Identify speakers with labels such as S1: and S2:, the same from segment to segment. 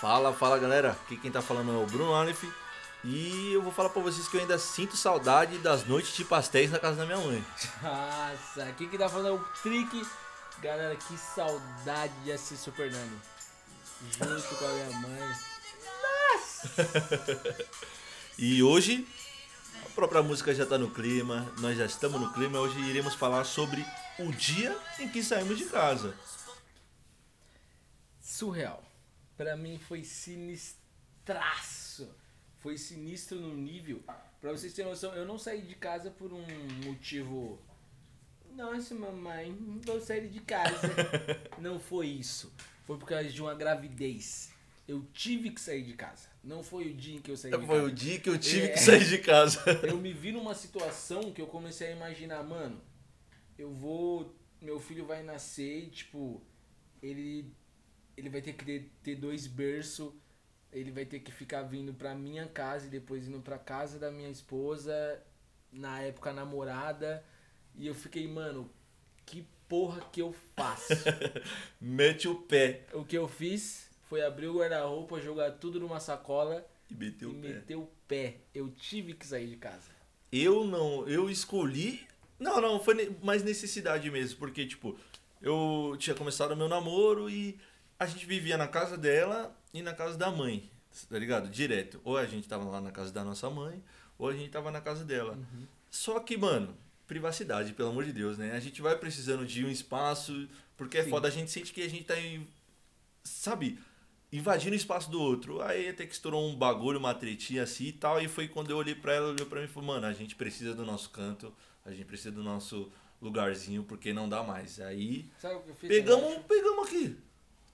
S1: Fala, fala galera, aqui quem tá falando é o Bruno Aleph e eu vou falar pra vocês que eu ainda sinto saudade das noites de pastéis na casa da minha mãe.
S2: Nossa, aqui que tá falando é o Trick. Galera, que saudade de assistir Super Nani. Junto com a minha mãe.
S1: E hoje a própria música já tá no clima, nós já estamos no clima, hoje iremos falar sobre o dia em que saímos de casa.
S2: Surreal. Pra mim foi sinistraço. Foi sinistro no nível. Pra vocês terem noção, eu não saí de casa por um motivo. Nossa, mamãe, vou sair de casa. não foi isso. Foi por causa de uma gravidez. Eu tive que sair de casa. Não foi o dia em que eu saí de
S1: Foi
S2: casa.
S1: o dia que eu tive
S2: É.
S1: que sair de casa.
S2: Eu me vi numa situação que eu comecei a imaginar, mano, eu vou. Meu filho vai nascer e, tipo, ele. Ele vai ter que ter, dois berços. Ele vai ter que ficar vindo pra minha casa e depois indo pra casa da minha esposa. Na época namorada. E eu fiquei, mano, que porra que eu faço?
S1: Mete o pé
S2: o que eu fiz foi abrir o guarda-roupa, jogar tudo numa sacola
S1: e meteu
S2: e
S1: o pé.
S2: meter o pé. Eu tive que sair de casa.
S1: Eu não, eu escolhi. Não, não, foi mais necessidade mesmo, porque, tipo, eu tinha começado meu namoro e a gente vivia na casa dela e na casa da mãe, tá ligado? Direto. Ou a gente tava lá na casa da nossa mãe, ou a gente tava na casa dela. Só que, mano, privacidade, pelo amor de Deus, né? A gente vai precisando de um espaço, porque é
S2: Sim.
S1: foda, a gente sente que a gente tá, em- sabe, invadindo o espaço do outro. Aí até que estourou um bagulho, uma tretinha assim e tal. E foi quando eu olhei pra ela, olhou pra mim e falou, mano, a gente precisa do nosso canto, a gente precisa do nosso lugarzinho, porque não dá mais. Aí
S2: Sabe o que eu fiz?
S1: pegamos, pegamos aqui.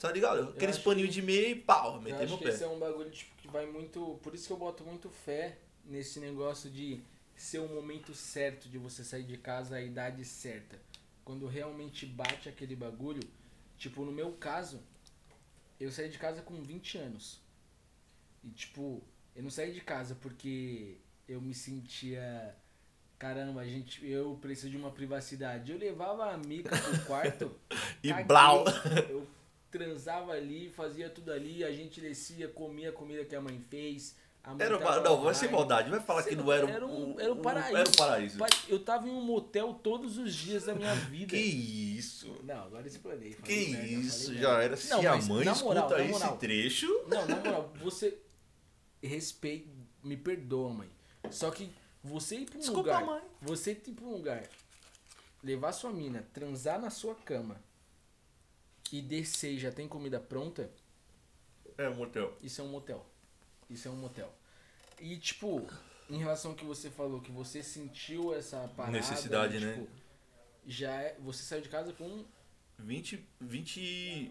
S1: Tá ligado? Aqueles paninhos
S2: que-
S1: de meia e pau,
S2: Eu
S1: metemos
S2: acho
S1: o
S2: que
S1: pé.
S2: esse é um bagulho tipo, que vai muito. Por isso que eu boto muito fé nesse negócio de ser o momento certo de você sair de casa, a idade certa. Quando realmente bate aquele bagulho. Tipo, no meu caso, eu saí de casa com 20 anos. E tipo, eu não saí de casa porque eu me sentia. Caramba, a gente, eu preciso de uma privacidade. Eu levava a mica pro quarto.
S1: E
S2: caguei.
S1: blau.
S2: Eu transava ali, fazia tudo ali, a gente descia, comia a comida que a mãe fez. A mãe
S1: Era, uma- não, vai
S2: online.
S1: maldade. Vai falar que
S2: Sei
S1: não
S2: lá,
S1: era,
S2: era um- era o paraíso.
S1: Era o paraíso.
S2: Eu tava em um motel todos os dias da minha vida.
S1: Que isso?
S2: Não, agora explanei.
S1: Que
S2: merda,
S1: isso?
S2: falei
S1: Já era. Se
S2: Não,
S1: a mãe
S2: na
S1: escuta
S2: moral, na
S1: esse
S2: moral.
S1: trecho.
S2: Não, na moral, você respeita, me perdoa, mãe. Só que você ir pra um
S1: Desculpa,
S2: lugar,
S1: mãe.
S2: você ir pra um lugar, levar sua mina, transar na sua cama e descer e já tem comida pronta,
S1: É, motel.
S2: isso é um motel. Isso é um motel. E tipo, em relação ao que você falou, que você sentiu essa parada,
S1: Necessidade, né?
S2: tipo, Já é, você saiu de casa com
S1: 20. 20.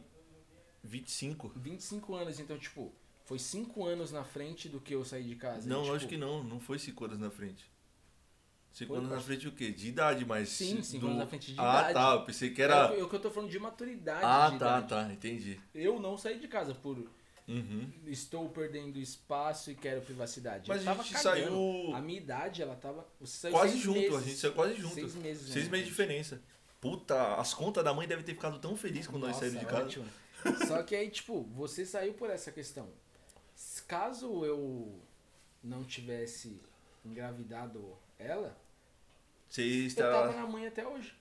S1: 25.
S2: 25 anos, então tipo, foi 5 anos na frente do que eu saí de casa.
S1: Não,
S2: e, tipo,
S1: lógico que não. Não foi 5 anos na frente. 5
S2: Foi,
S1: anos na frente o quê? De idade, mas.
S2: Sim, cinco
S1: do-
S2: anos na frente de
S1: ah,
S2: idade.
S1: tá. Eu pensei que
S2: É
S1: era.
S2: o que- o que eu tô falando de maturidade.
S1: Ah,
S2: de
S1: tá,
S2: idade.
S1: tá. Entendi.
S2: Eu não saí de casa por
S1: Uhum.
S2: estou perdendo espaço e quero privacidade.
S1: Mas
S2: eu
S1: a gente
S2: cagando.
S1: saiu
S2: A minha idade, ela tava.
S1: Quase junto.
S2: meses.
S1: A gente saiu quase junto.
S2: Seis meses.
S1: Seis
S2: né?
S1: meses de diferença. Puta, as contas da mãe devem ter ficado tão felizes quando nós
S2: Nossa,
S1: saímos de casa.
S2: ótimo. Só que aí, tipo, você saiu por essa questão. Caso eu não tivesse engravidado ela,
S1: Você
S2: eu tava
S1: está.
S2: na mãe até hoje.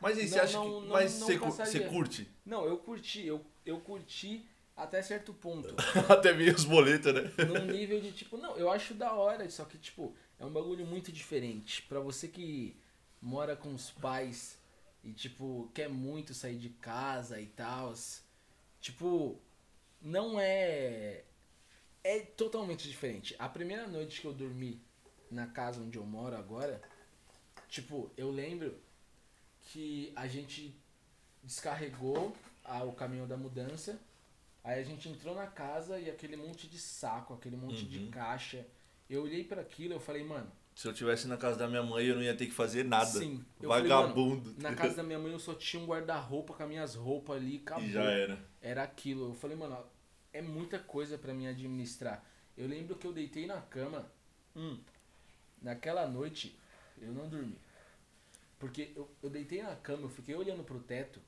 S1: Mas e você acha
S2: não,
S1: que.
S2: não,
S1: Mas
S2: não
S1: você curte?
S2: Não, eu curti, eu, eu curti até certo ponto.
S1: Até meio os boletos, né?
S2: num nível de tipo, não, eu acho da hora, só que tipo, é um bagulho muito diferente. Pra você que mora com os pais e tipo, quer muito sair de casa e tal, tipo, não é é totalmente diferente. A primeira noite que eu dormi na casa onde eu moro agora, tipo, eu lembro que a gente descarregou a- o caminhão da mudança. Aí a gente entrou na casa e aquele monte de saco, aquele monte de
S1: Uhum.
S2: caixa. Eu olhei pra aquilo e eu falei, mano,
S1: Se eu tivesse na casa da minha mãe, eu não ia ter que fazer nada.
S2: sim. Eu falei,
S1: Vagabundo.
S2: mano, na casa da minha mãe eu só tinha um guarda-roupa com as minhas roupas ali, acabou.
S1: E já era.
S2: Era aquilo. Eu falei, mano, é muita coisa pra mim administrar. Eu lembro que eu deitei na cama. Hum, naquela noite, eu não dormi. Porque eu, eu deitei na cama, eu fiquei olhando pro teto.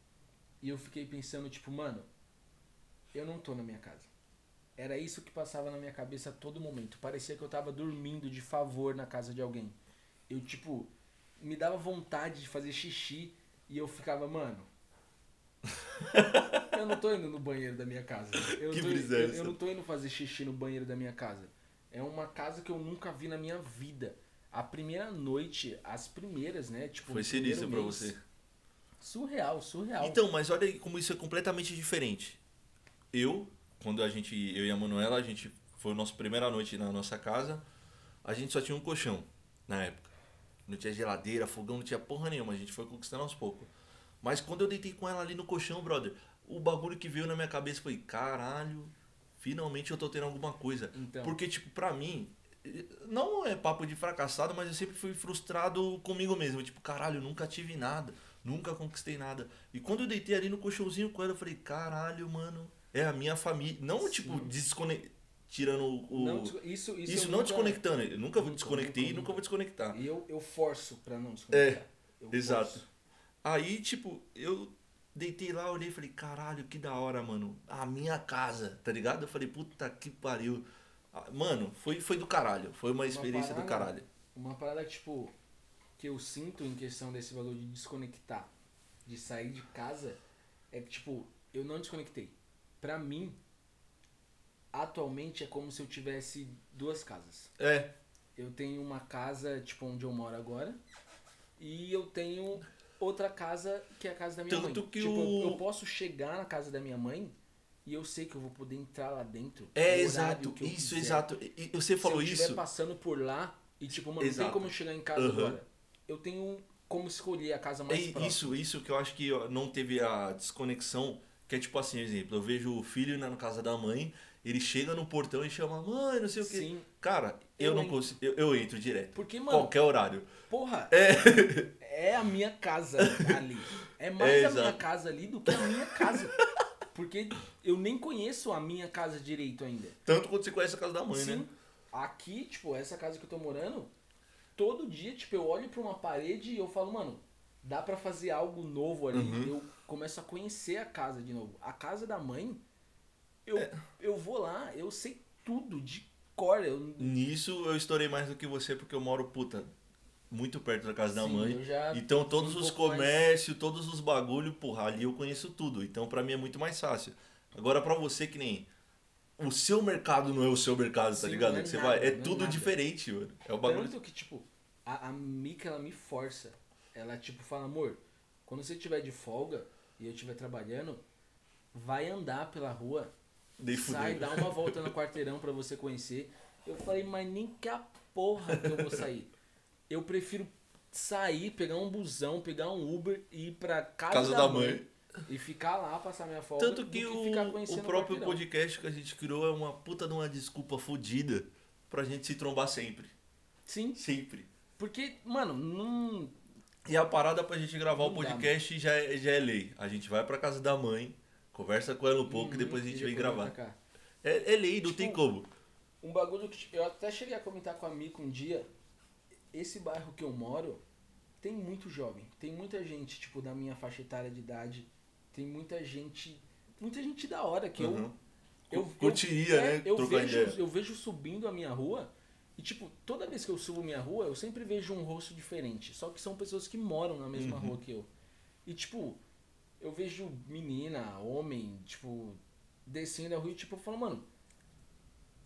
S2: E eu fiquei pensando, tipo, mano, eu não tô na minha casa. Era isso que passava na minha cabeça a todo momento. Parecia que eu tava dormindo de favor na casa de alguém. Eu, tipo, me dava vontade de fazer xixi e eu ficava, mano. eu não tô indo no banheiro da minha casa. Eu,
S1: Que
S2: tô, eu, eu não tô indo fazer xixi no banheiro da minha casa. É uma casa que eu nunca vi na minha vida. A primeira noite, as primeiras, né? Tipo,
S1: Foi sinistro pra você.
S2: Surreal, surreal.
S1: Então, mas olha aí como isso é completamente diferente. Eu, quando a gente, eu e a Manuela, a gente foi a nossa primeira noite na nossa casa, a gente só tinha um colchão na época. Não tinha geladeira, fogão, não tinha porra nenhuma, a gente foi conquistando aos poucos. Mas quando eu deitei com ela ali no colchão, brother, o bagulho que veio na minha cabeça foi, caralho, finalmente eu tô tendo alguma coisa.
S2: Então.
S1: Porque, tipo, pra mim, não é papo de fracassado, mas eu sempre fui frustrado comigo mesmo. Tipo, caralho, eu nunca tive nada, nunca conquistei nada. E quando eu deitei ali no colchãozinho com ela, eu falei, caralho, mano, é a minha família. Não,
S2: Sim.
S1: tipo, descone... tirando o.
S2: Não isso, isso,
S1: isso
S2: eu
S1: não
S2: nunca-
S1: desconectando. Eu nunca,
S2: nunca,
S1: desconectei
S2: nunca,
S1: e nunca vou desconectar.
S2: E eu, eu forço pra não desconectar. Eu
S1: É, Exato.
S2: forço.
S1: Aí, tipo, eu deitei lá, olhei e falei, caralho, que da hora, mano. A minha casa, tá ligado? Eu falei, puta que pariu. Ah, Mano, foi, foi do caralho. Foi uma experiência do
S2: parada-
S1: caralho.
S2: Uma parada, tipo, que eu sinto em questão desse valor de desconectar, de sair de casa, é que, tipo, eu não desconectei. Pra mim, atualmente é como se eu tivesse duas casas.
S1: É,
S2: Eu tenho uma casa, tipo, onde eu moro agora, e eu tenho outra casa que é a casa da minha
S1: Tanto
S2: mãe.
S1: que
S2: tipo,
S1: o-
S2: eu posso chegar na casa da minha mãe e eu sei que eu vou poder entrar lá dentro.
S1: é exato. Isso,
S2: quiser.
S1: exato. E, você falou
S2: Se eu
S1: isso.
S2: estiver passando por lá e tipo, mano, não
S1: Exato.
S2: tem como eu chegar em casa
S1: Aham.
S2: agora. Eu tenho como escolher a casa mais
S1: É
S2: próxima.
S1: isso, isso que eu acho que não teve a desconexão. Que é tipo assim, exemplo, eu vejo o filho indo na casa da mãe, ele chega no portão e chama, mãe, não sei o que.
S2: Sim.
S1: Cara, eu,
S2: Eu
S1: não consigo. Eu, eu entro direto.
S2: Porque, mano,
S1: Qualquer horário.
S2: porra,
S1: É.
S2: é a minha casa ali. É mais
S1: É,
S2: a minha casa ali do que a minha casa. Porque eu nem conheço a minha casa direito ainda.
S1: Tanto quanto você conhece a casa da mãe,
S2: Sim.
S1: né?
S2: Aqui, tipo, essa casa que eu tô morando, todo dia, tipo, eu olho pra uma parede e eu falo, mano, dá pra fazer algo novo ali.
S1: Uhum.
S2: Eu começo a conhecer a casa de novo. A casa da mãe, eu,
S1: É.
S2: eu vou lá, eu sei tudo de cor. Eu,
S1: Nisso eu estourei mais do que você porque eu moro, puta, muito perto da casa da
S2: Sim,
S1: mãe.
S2: eu já
S1: Então todos
S2: um
S1: os
S2: pouco mais-
S1: comércios, todos os bagulho, porra, ali eu conheço tudo. Então pra mim é muito mais fácil. Agora pra você que nem o seu mercado não é o seu mercado, tá
S2: Sim,
S1: ligado?
S2: não é
S1: que você
S2: nada,
S1: vai, é
S2: é
S1: tudo diferente, mano. É o bagulho.
S2: Tanto que, tipo, a, a Mika, ela me força. Ela, tipo, fala, amor, quando você estiver de folga e eu estiver trabalhando, vai andar pela rua,
S1: Nem
S2: sai, dá uma volta no quarteirão pra você conhecer. Eu falei, mas nem que a porra que eu vou sair. Eu prefiro sair, pegar um busão, pegar um Uber e ir pra casa,
S1: Casa
S2: da,
S1: da
S2: mãe,
S1: mãe.
S2: e ficar lá, passar minha folga,
S1: Tanto
S2: do
S1: que
S2: ficar
S1: o,
S2: conhecendo
S1: o próprio
S2: quarteirão.
S1: podcast que a gente criou é uma puta de uma desculpa fodida pra gente se trombar sempre.
S2: Sim,
S1: Sempre.
S2: porque, mano, não...
S1: E a parada pra gente gravar o
S2: Não dá,
S1: podcast já é, já é lei. A gente vai pra casa da mãe, conversa com ela um pouco e depois a gente
S2: Uhum,
S1: vem gravar. É, é lei, não
S2: Tipo,
S1: tem como.
S2: Um bagulho que eu até cheguei a comentar com a Mico um dia. Esse bairro que eu moro tem muito jovem. Tem muita gente, tipo, da minha faixa etária de idade. Tem muita gente. Muita gente da hora que
S1: Uhum.
S2: eu. eu
S1: Curtiria,
S2: eu,
S1: né,
S2: Eu
S1: trocar
S2: vejo,
S1: ideia.
S2: eu vejo subindo a minha rua. E, tipo, toda vez que eu subo minha rua, eu sempre vejo um rosto diferente. Só que são pessoas que moram na mesma
S1: Uhum.
S2: rua que eu. E, tipo, eu vejo menina, homem, tipo, descendo a rua e, tipo, eu falo, mano,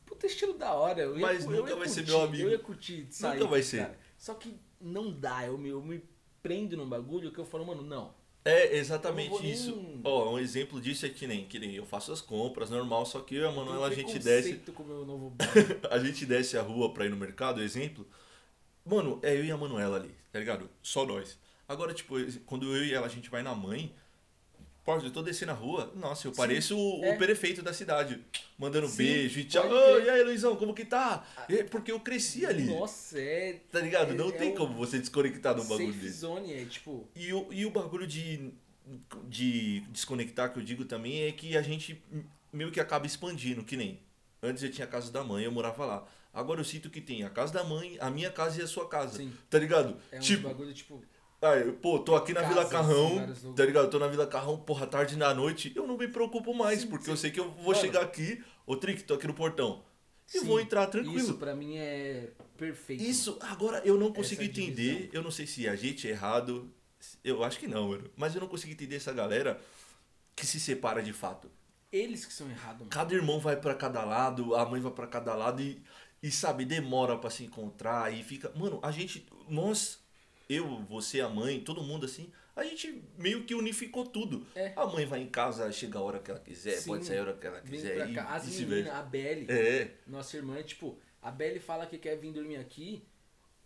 S2: puta estilo da hora. Eu ia,
S1: Mas
S2: eu
S1: nunca
S2: ia
S1: vai ser
S2: curtir,
S1: meu amigo.
S2: Eu ia curtir sair.
S1: Nunca vai
S2: esse
S1: ser.
S2: cara. Só que não dá, eu me, eu me prendo num bagulho que eu falo, mano, não.
S1: É exatamente isso. Ó, um exemplo disso é que nem, que nem eu faço as compras normal, só que eu e a Manuela a gente desce, a gente desce a rua pra ir no mercado, exemplo. Mano, é eu e a Manuela ali, tá ligado? Só nós. Agora, tipo, quando eu e ela a gente vai na mãe, Pode, eu tô descendo a rua, nossa, eu
S2: Sim,
S1: pareço o,
S2: é.
S1: o prefeito da cidade. Mandando
S2: Sim,
S1: beijo e tchau.
S2: crer.
S1: e aí, Luizão, como que tá? É porque eu cresci ali.
S2: Nossa, é.
S1: Tá ligado? Não
S2: é-
S1: tem
S2: é o
S1: como você desconectar de um bagulho desse.
S2: zone, é tipo.
S1: E o, e o bagulho de, de desconectar que eu digo também é que a gente meio que acaba expandindo, que nem. Antes eu tinha a casa da mãe, eu morava lá. Agora eu sinto que tem a casa da mãe, a minha casa e a sua casa.
S2: Sim.
S1: Tá ligado?
S2: É um
S1: tipo,
S2: bagulho, tipo.
S1: Aí, pô, tô aqui na Vila
S2: Casas,
S1: Carrão, tá ligado? Tô na Vila Carrão, porra, tarde da noite, eu não me preocupo mais,
S2: Sim,
S1: porque
S2: sim.
S1: eu sei que eu vou
S2: Mano.
S1: chegar aqui, ô Trick, tô aqui no portão. E
S2: Sim,
S1: vou entrar tranquilo.
S2: Isso pra mim é perfeito.
S1: Isso, agora eu não consigo
S2: Essa
S1: entender,
S2: divisão.
S1: eu não sei se a gente é errado, eu acho que não, mano, mas eu não consigo entender essa galera que se separa de fato.
S2: Eles que são errados, mano.
S1: Cada irmão vai pra cada lado, a mãe vai pra cada lado e, e sabe, demora pra se encontrar e fica. Mano, a gente, nós, eu, você, a mãe, todo mundo assim, a gente meio que unificou tudo.
S2: É.
S1: A mãe vai em casa, chega a hora que ela quiser,
S2: Sim.
S1: pode sair a hora que ela
S2: Vem
S1: quiser
S2: pra
S1: e,
S2: cá. As meninas, a Belly,
S1: É,
S2: nossa irmã, tipo, a Belly fala que quer vir dormir aqui.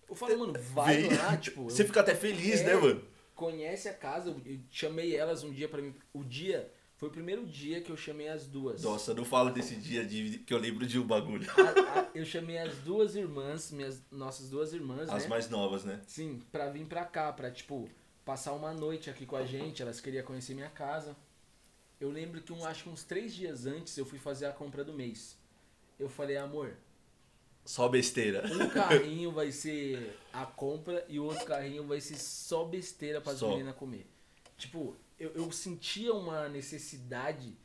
S2: Eu falo, mano, vai
S1: vem.
S2: lá, tipo.
S1: Você
S2: eu-
S1: fica até feliz,
S2: É.
S1: né, mano?
S2: conhece a casa. Eu eu chamei elas um dia pra mim. O dia. Foi o primeiro dia que eu chamei as duas.
S1: Nossa, não fala desse dia de, que eu lembro de um bagulho.
S2: A- a- eu chamei as duas irmãs, minhas, nossas duas irmãs,
S1: As
S2: né?
S1: mais novas, né?
S2: Sim, pra vir pra cá, pra, tipo, passar uma noite aqui com a gente. Elas queriam conhecer minha casa. Eu lembro que um, acho que uns três dias antes eu fui fazer a compra do mês. Eu falei, amor,
S1: Só besteira.
S2: um carrinho vai ser a compra e o outro carrinho vai ser só besteira para as meninas comer. Tipo, eu, eu sentia uma necessidade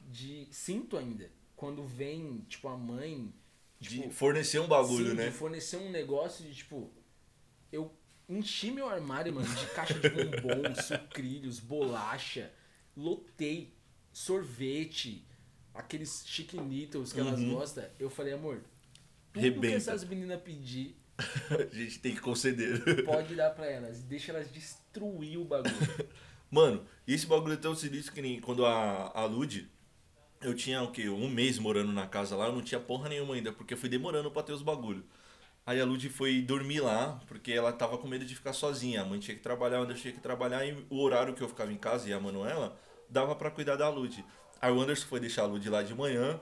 S2: de. Sinto ainda. Quando vem, tipo, a mãe.
S1: De
S2: Tipo,
S1: fornecer um bagulho,
S2: sim,
S1: né?
S2: de fornecer um negócio de, tipo. Eu enchi meu armário, mano, de caixa de bombom, sucrilhos, bolacha. Lotei sorvete, aqueles chiquinitos que elas
S1: Uhum.
S2: gostam. Eu falei, amor, tudo
S1: Rebenta.
S2: que essas meninas pedir,
S1: A gente tem que conceder.
S2: pode dar pra elas. Deixa elas destruir o bagulho.
S1: Mano, esse bagulho é tão sinistro que nem quando a, a Lud, eu tinha o quê? Um mês morando na casa lá, eu não tinha porra nenhuma ainda, porque eu fui demorando pra ter os bagulho. Aí a Lud foi dormir lá, porque ela tava com medo de ficar sozinha. A mãe tinha que trabalhar onde eu tinha que trabalhar, e o horário que eu ficava em casa e a Manuela dava pra cuidar da Lud. Aí o Anderson foi deixar a Lud lá de manhã,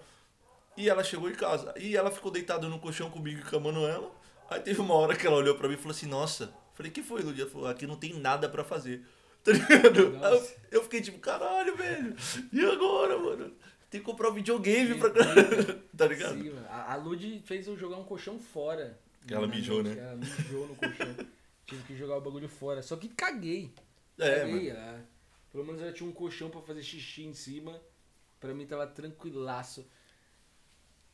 S1: e ela chegou em casa. E ela ficou deitada no colchão comigo e com a Manuela. Aí teve uma hora que ela olhou pra mim e falou assim: Nossa. Falei: Que foi, Lud? Ela falou: Aqui não tem nada pra fazer. Tá ligado? Eu, eu fiquei tipo: Caralho, velho. E agora, mano? Tem que comprar um videogame pra. tá ligado?
S2: Sim, a, a Lud fez eu jogar um colchão fora.
S1: Ela
S2: Na
S1: mijou, né?
S2: Ela mijou no colchão. Tive que jogar o bagulho fora. Só que caguei.
S1: É,
S2: caguei.
S1: mano.
S2: ela- pelo menos ela tinha um colchão pra fazer xixi em cima. Pra mim tava tranquilaço.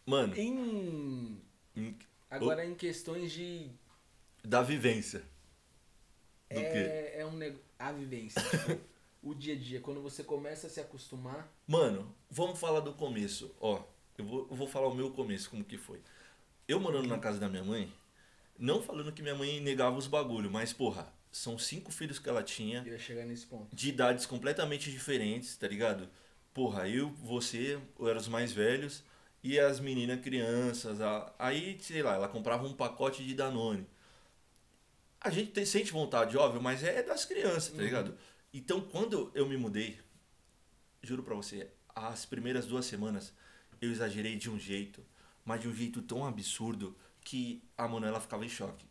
S1: Mano,
S2: Em.
S1: em-
S2: Agora em questões de.
S1: da vivência. Do quê?
S2: É, é um negócio. A vivência. tipo, o dia a dia. Quando você começa a se acostumar.
S1: Mano, vamos falar do começo. Ó, eu vou, eu vou falar o meu começo, como que foi. Eu morando na casa da minha mãe, não falando que minha mãe negava os bagulho, mas, porra, são cinco filhos que ela tinha,
S2: Eu ia chegar nesse ponto.
S1: de idades completamente diferentes, tá ligado? Porra, eu, você, eu era os mais velhos, e as meninas crianças. a- Aí, sei lá, ela comprava um pacote de Danone. A gente tem, sente vontade, óbvio, mas é das crianças, tá
S2: Uhum.
S1: ligado? Então, quando eu me mudei, juro pra você, as primeiras duas semanas eu exagerei de um jeito, mas de um jeito tão absurdo que a Manuela ficava em choque.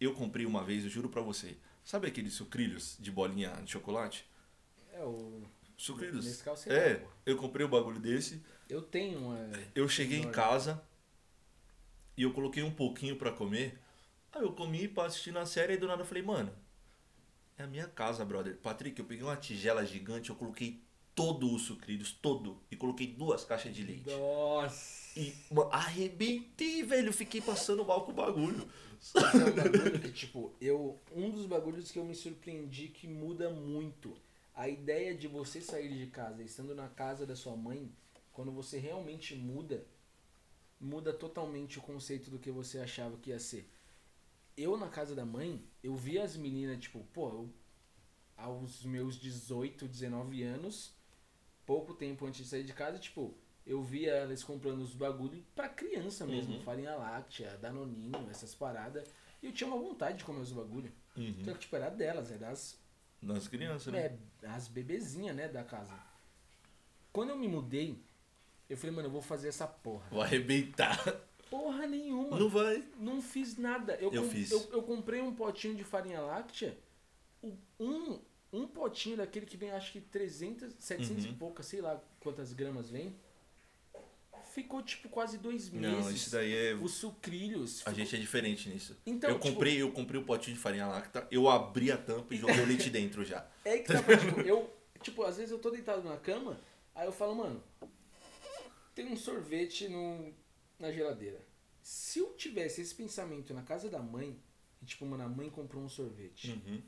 S1: Eu comprei uma vez, eu juro pra você, sabe aqueles sucrilhos de bolinha de chocolate?
S2: É o.
S1: Sucrilhos.
S2: Você
S1: É, eu comprei um bagulho desse,
S2: Eu tenho uma.
S1: eu cheguei em casa e eu coloquei um pouquinho pra comer. Aí eu comi pra assistir na série e do nada eu falei, mano, é a minha casa, brother. Patrick, eu peguei uma tigela gigante, eu coloquei todo os sucrilhos, todo, e coloquei duas caixas de leite.
S2: Nossa!
S1: E mano, arrebentei, velho. Fiquei passando mal com o bagulho.
S2: É um bagulho que, tipo, eu. Um dos bagulhos que eu me surpreendi que muda muito. A ideia de você sair de casa, estando na casa da sua mãe, quando você realmente muda, muda totalmente o conceito do que você achava que ia ser. Eu, na casa da mãe, eu via as meninas, tipo, pô, eu, aos meus 18, 19 anos, pouco tempo antes de sair de casa, tipo, eu via elas comprando os bagulho pra criança mesmo,
S1: Uhum.
S2: farinha láctea, danoninho, essas paradas. E eu tinha uma vontade de comer os bagulho.
S1: Uhum.
S2: Só que, tipo, era delas, era das,
S1: Nas crianças, né?
S2: é, as bebezinhas, né, da casa. Quando eu me mudei, eu falei, mano, eu vou fazer essa porra.
S1: Vou arrebentar.
S2: Porra nenhuma.
S1: Não vai.
S2: Não fiz nada. Eu,
S1: Eu fiz.
S2: Eu, eu comprei um potinho de farinha láctea. Um, um potinho daquele que vem, acho que 300, 700 e
S1: Uhum.
S2: poucas, sei lá quantas gramas vem. ficou tipo quase dois meses.
S1: Não, isso daí é.
S2: Os sucrilhos.
S1: A
S2: ficou-
S1: gente é diferente nisso.
S2: Então,
S1: eu
S2: tipo-
S1: comprei, eu comprei o potinho de farinha lacta, eu abri a tampa e joguei o leite dentro já.
S2: É que tá, tipo, eu, tipo, às vezes eu tô deitado na cama, aí eu falo, mano, tem um sorvete no, na geladeira. Se eu tivesse esse pensamento na casa da mãe, e tipo, mano, a mãe comprou um sorvete,
S1: Uhum.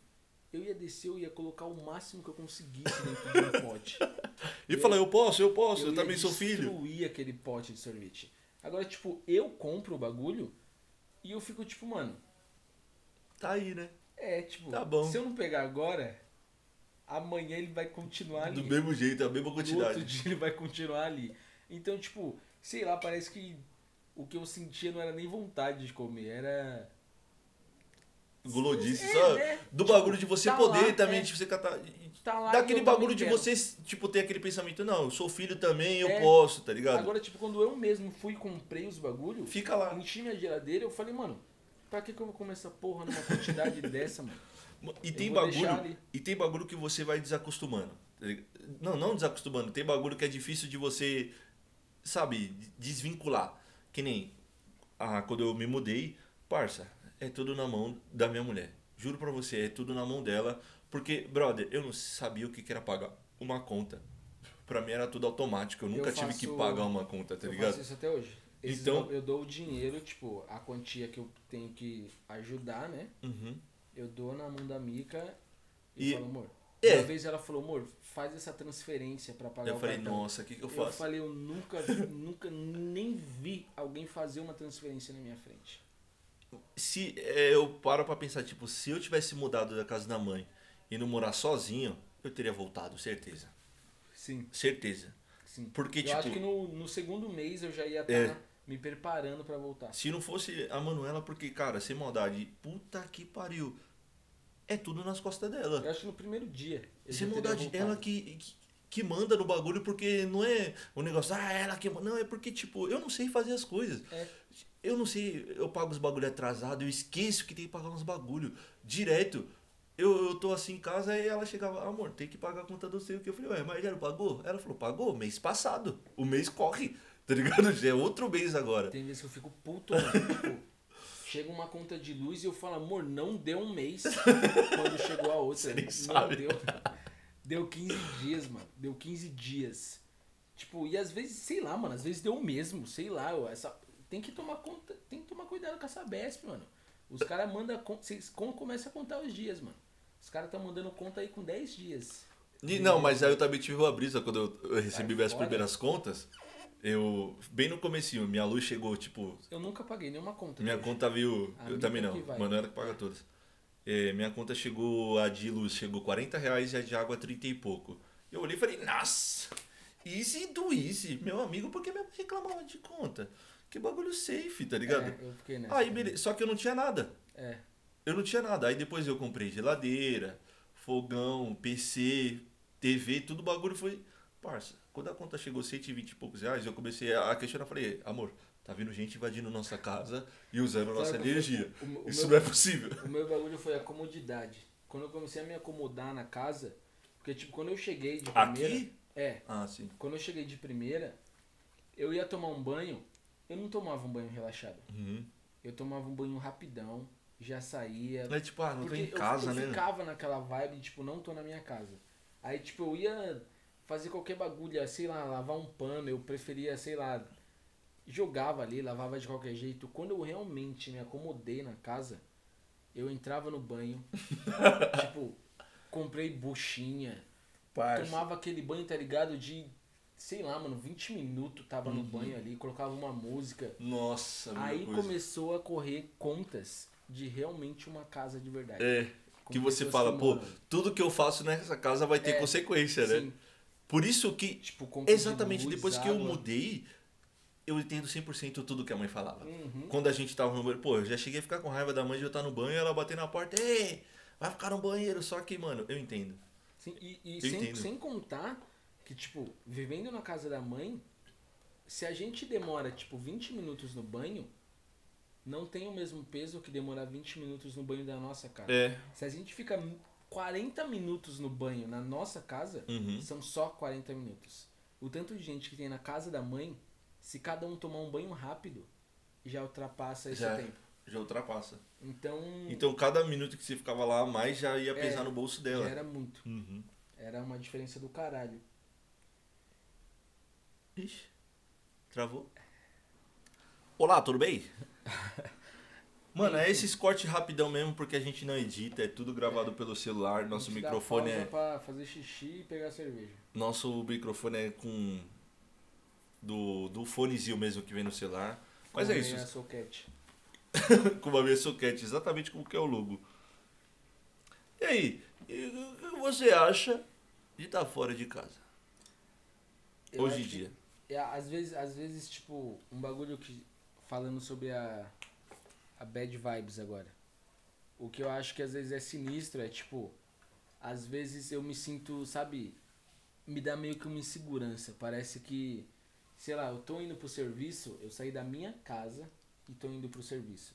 S2: eu ia descer, eu ia colocar o máximo que eu conseguisse dentro de um pote.
S1: E fala, eu posso, eu posso, eu,
S2: ia
S1: também sou filho.
S2: destruir aquele pote de sorvete. Agora, tipo, eu compro o bagulho e eu fico tipo, mano,
S1: Tá aí, né?
S2: é, tipo,
S1: Tá bom.
S2: se eu não pegar agora, amanhã ele vai continuar ali.
S1: Do mesmo jeito, a mesma
S2: no outro
S1: quantidade.
S2: dia ele vai continuar ali. Então, tipo, sei lá, parece que o que eu sentia não era nem vontade de comer, era.
S1: Gulodice,
S2: É,
S1: só
S2: né?
S1: do
S2: Tipo,
S1: bagulho de você
S2: tá
S1: poder
S2: lá,
S1: também,
S2: é.
S1: de você catar.
S2: Tá lá
S1: Daquele bagulho de você, tipo, ter aquele pensamento, não, eu sou filho também, eu
S2: É.
S1: posso, tá ligado?
S2: Agora, tipo, quando eu mesmo fui e comprei os bagulho,
S1: Fica lá.
S2: enchi minha geladeira, eu falei, mano, pra que, que eu vou comer essa porra numa quantidade dessa, mano?
S1: E tem bagulho. E tem bagulho que você vai desacostumando. tá? Não, não desacostumando. Tem bagulho que é difícil de você, sabe, desvincular. Que nem ah, quando eu me mudei, parça, é tudo na mão da minha mulher. Juro pra você, é tudo na mão dela. Porque, brother, eu não sabia o que que era pagar uma conta. Pra mim era tudo automático. Eu nunca tive que
S2: faço-
S1: pagar uma conta, tá
S2: eu
S1: ligado?
S2: faço isso até hoje. Esses
S1: Então-
S2: eu dou o dinheiro, tipo, a quantia que eu tenho que ajudar, né?
S1: Uhum.
S2: Eu dou na mão da Mica e,
S1: E-
S2: falo, amor.
S1: É.
S2: Uma vez ela falou, amor, faz essa transferência pra pagar
S1: Eu
S2: o
S1: falei,
S2: cartão.
S1: nossa, o que, que eu
S2: Eu
S1: faço?
S2: falei, eu nunca nunca nem vi alguém fazer uma transferência na minha frente.
S1: se é, eu paro pra pensar, tipo, se eu tivesse mudado da casa da mãe e não morar sozinho, eu teria voltado, certeza.
S2: Sim,
S1: Certeza.
S2: sim.
S1: Porque,
S2: eu
S1: tipo,
S2: acho que no, no segundo mês eu já ia estar
S1: É.
S2: me preparando pra voltar.
S1: se não fosse a Manuela, porque, cara, sem maldade, puta que pariu. É tudo nas costas dela.
S2: Eu acho que no primeiro dia. Teria
S1: maldade,
S2: voltado.
S1: ela que, que, que manda no bagulho, porque não é o negócio, ah, ela que manda. Não, é porque, tipo, eu não sei fazer as coisas.
S2: É.
S1: Eu não sei, eu pago os bagulho atrasado, eu esqueço que tem que pagar uns bagulho direto. Eu, eu tô assim em casa e ela chegava, amor, tem que pagar a conta do sei o que. Eu falei, ué, mas já não pagou? Ela falou, pagou mês passado. O mês corre, tá ligado? Já é outro mês agora.
S2: Tem vezes que eu fico puto, mano. tipo, chega uma conta de luz e eu falo, amor, não deu um mês quando chegou a outra.
S1: Você nem
S2: não
S1: sabe.
S2: deu. Deu 15 dias, mano. Deu 15 dias. Tipo, e às vezes, sei lá, mano, às vezes deu o mesmo, sei lá. Essa, tem que tomar conta, tem que tomar cuidado com essa Besp, mano. Os caras mandam conta, vocês com- começa a contar os dias, mano. Os caras estão mandando conta aí com 10 dias.
S1: E, não, mas aí eu também tive uma brisa quando eu, eu recebi minhas primeiras contas. Eu, bem no comecinho, minha luz chegou, tipo,
S2: Eu nunca paguei nenhuma conta.
S1: Minha
S2: hoje.
S1: conta veio.
S2: A
S1: eu também não.
S2: vai.
S1: Manuela que paga todas. É, minha conta chegou. A de luz chegou 40 reais e a de água 30 e pouco. Eu olhei e falei, nossa! Easy do Easy, meu amigo, porque minha mãe reclamava de conta? Que bagulho safe, tá ligado?
S2: É, eu fiquei nessa.
S1: Aí, beleza. Só que eu não tinha nada.
S2: É.
S1: Eu não tinha nada. Aí depois eu comprei geladeira, fogão, PC, TV, tudo bagulho foi. Parça, quando a conta chegou 120 e poucos reais, eu comecei a questionar. Falei, amor, tá vindo gente invadindo nossa casa e usando
S2: Sabe
S1: nossa energia.
S2: o-
S1: Isso
S2: meu-
S1: não é possível.
S2: O meu bagulho foi a comodidade. Quando eu comecei a me acomodar na casa, porque tipo, quando eu cheguei de primeira.
S1: Aqui?
S2: É,
S1: Ah, sim.
S2: quando eu cheguei de primeira, eu ia tomar um banho, eu não tomava um banho relaxado.
S1: Uhum.
S2: Eu tomava um banho rapidão, já saía.
S1: É tipo, ah, não tô em casa,
S2: eu, eu
S1: né?
S2: ficava naquela vibe, tipo, não tô na minha casa. Aí, tipo, eu ia fazer qualquer bagulho, sei lá, lavar um pano, eu preferia, sei lá, jogava ali, lavava de qualquer jeito. Quando eu realmente me acomodei na casa, eu entrava no banho, tipo, comprei buchinha,
S1: Parça.
S2: tomava aquele banho, tá ligado? De, sei lá, mano, 20 minutos tava no
S1: Uhum.
S2: banho ali, colocava uma música.
S1: Nossa,
S2: Aí começou a correr contas de realmente uma casa de verdade.
S1: É,
S2: Com
S1: que você fala,
S2: que
S1: pô, tudo que eu faço nessa casa vai ter
S2: É,
S1: consequência, né?
S2: Sim,
S1: Por isso que,
S2: tipo, de
S1: exatamente depois que eu mudei, eu entendo 100% tudo que a mãe falava.
S2: Uhum.
S1: Quando a gente tava no banheiro, pô, eu já cheguei a ficar com raiva da mãe de eu estar no banho e ela bater na porta, ei, vai ficar no banheiro. Só que, mano, eu entendo.
S2: Sim, e e
S1: Eu
S2: sem,
S1: entendo.
S2: sem contar que, tipo, vivendo na casa da mãe, se a gente demora, tipo, 20 minutos no banho, não tem o mesmo peso que demorar 20 minutos no banho da nossa casa.
S1: É.
S2: Se a gente fica 40 minutos no banho na nossa casa,
S1: Uhum.
S2: são só 40 minutos. O tanto de gente que tem na casa da mãe Se cada um tomar um banho rápido, já ultrapassa esse
S1: Já.
S2: tempo.
S1: Já ultrapassa.
S2: Então,
S1: Então cada minuto que você ficava lá a mais já ia
S2: É,
S1: pesar no bolso dela.
S2: era muito.
S1: Uhum.
S2: Era uma diferença do caralho.
S1: Ixi, travou. Olá, tudo bem? Mano, é esses cortes rapidão mesmo porque a gente não edita, é tudo gravado pelo celular, nosso microfone é.
S2: pra fazer xixi e pegar cerveja.
S1: Nosso microfone é com. Do, do fonezinho mesmo que vem no celular. Mas é
S2: Com
S1: isso.
S2: meia soquete.
S1: com uma meia soquete, exatamente como que é o logo. E aí, o que você acha de estar fora de casa?
S2: Eu
S1: hoje em
S2: acho que-
S1: dia.
S2: É, às vezes, às vezes, tipo, um bagulho que. Falando sobre a. A bad vibes agora. O que eu acho que às vezes é sinistro é tipo. Às vezes eu me sinto, sabe? Me dá meio que uma insegurança. Parece que. Sei lá, eu tô indo pro serviço, eu saí da minha casa e tô indo pro serviço.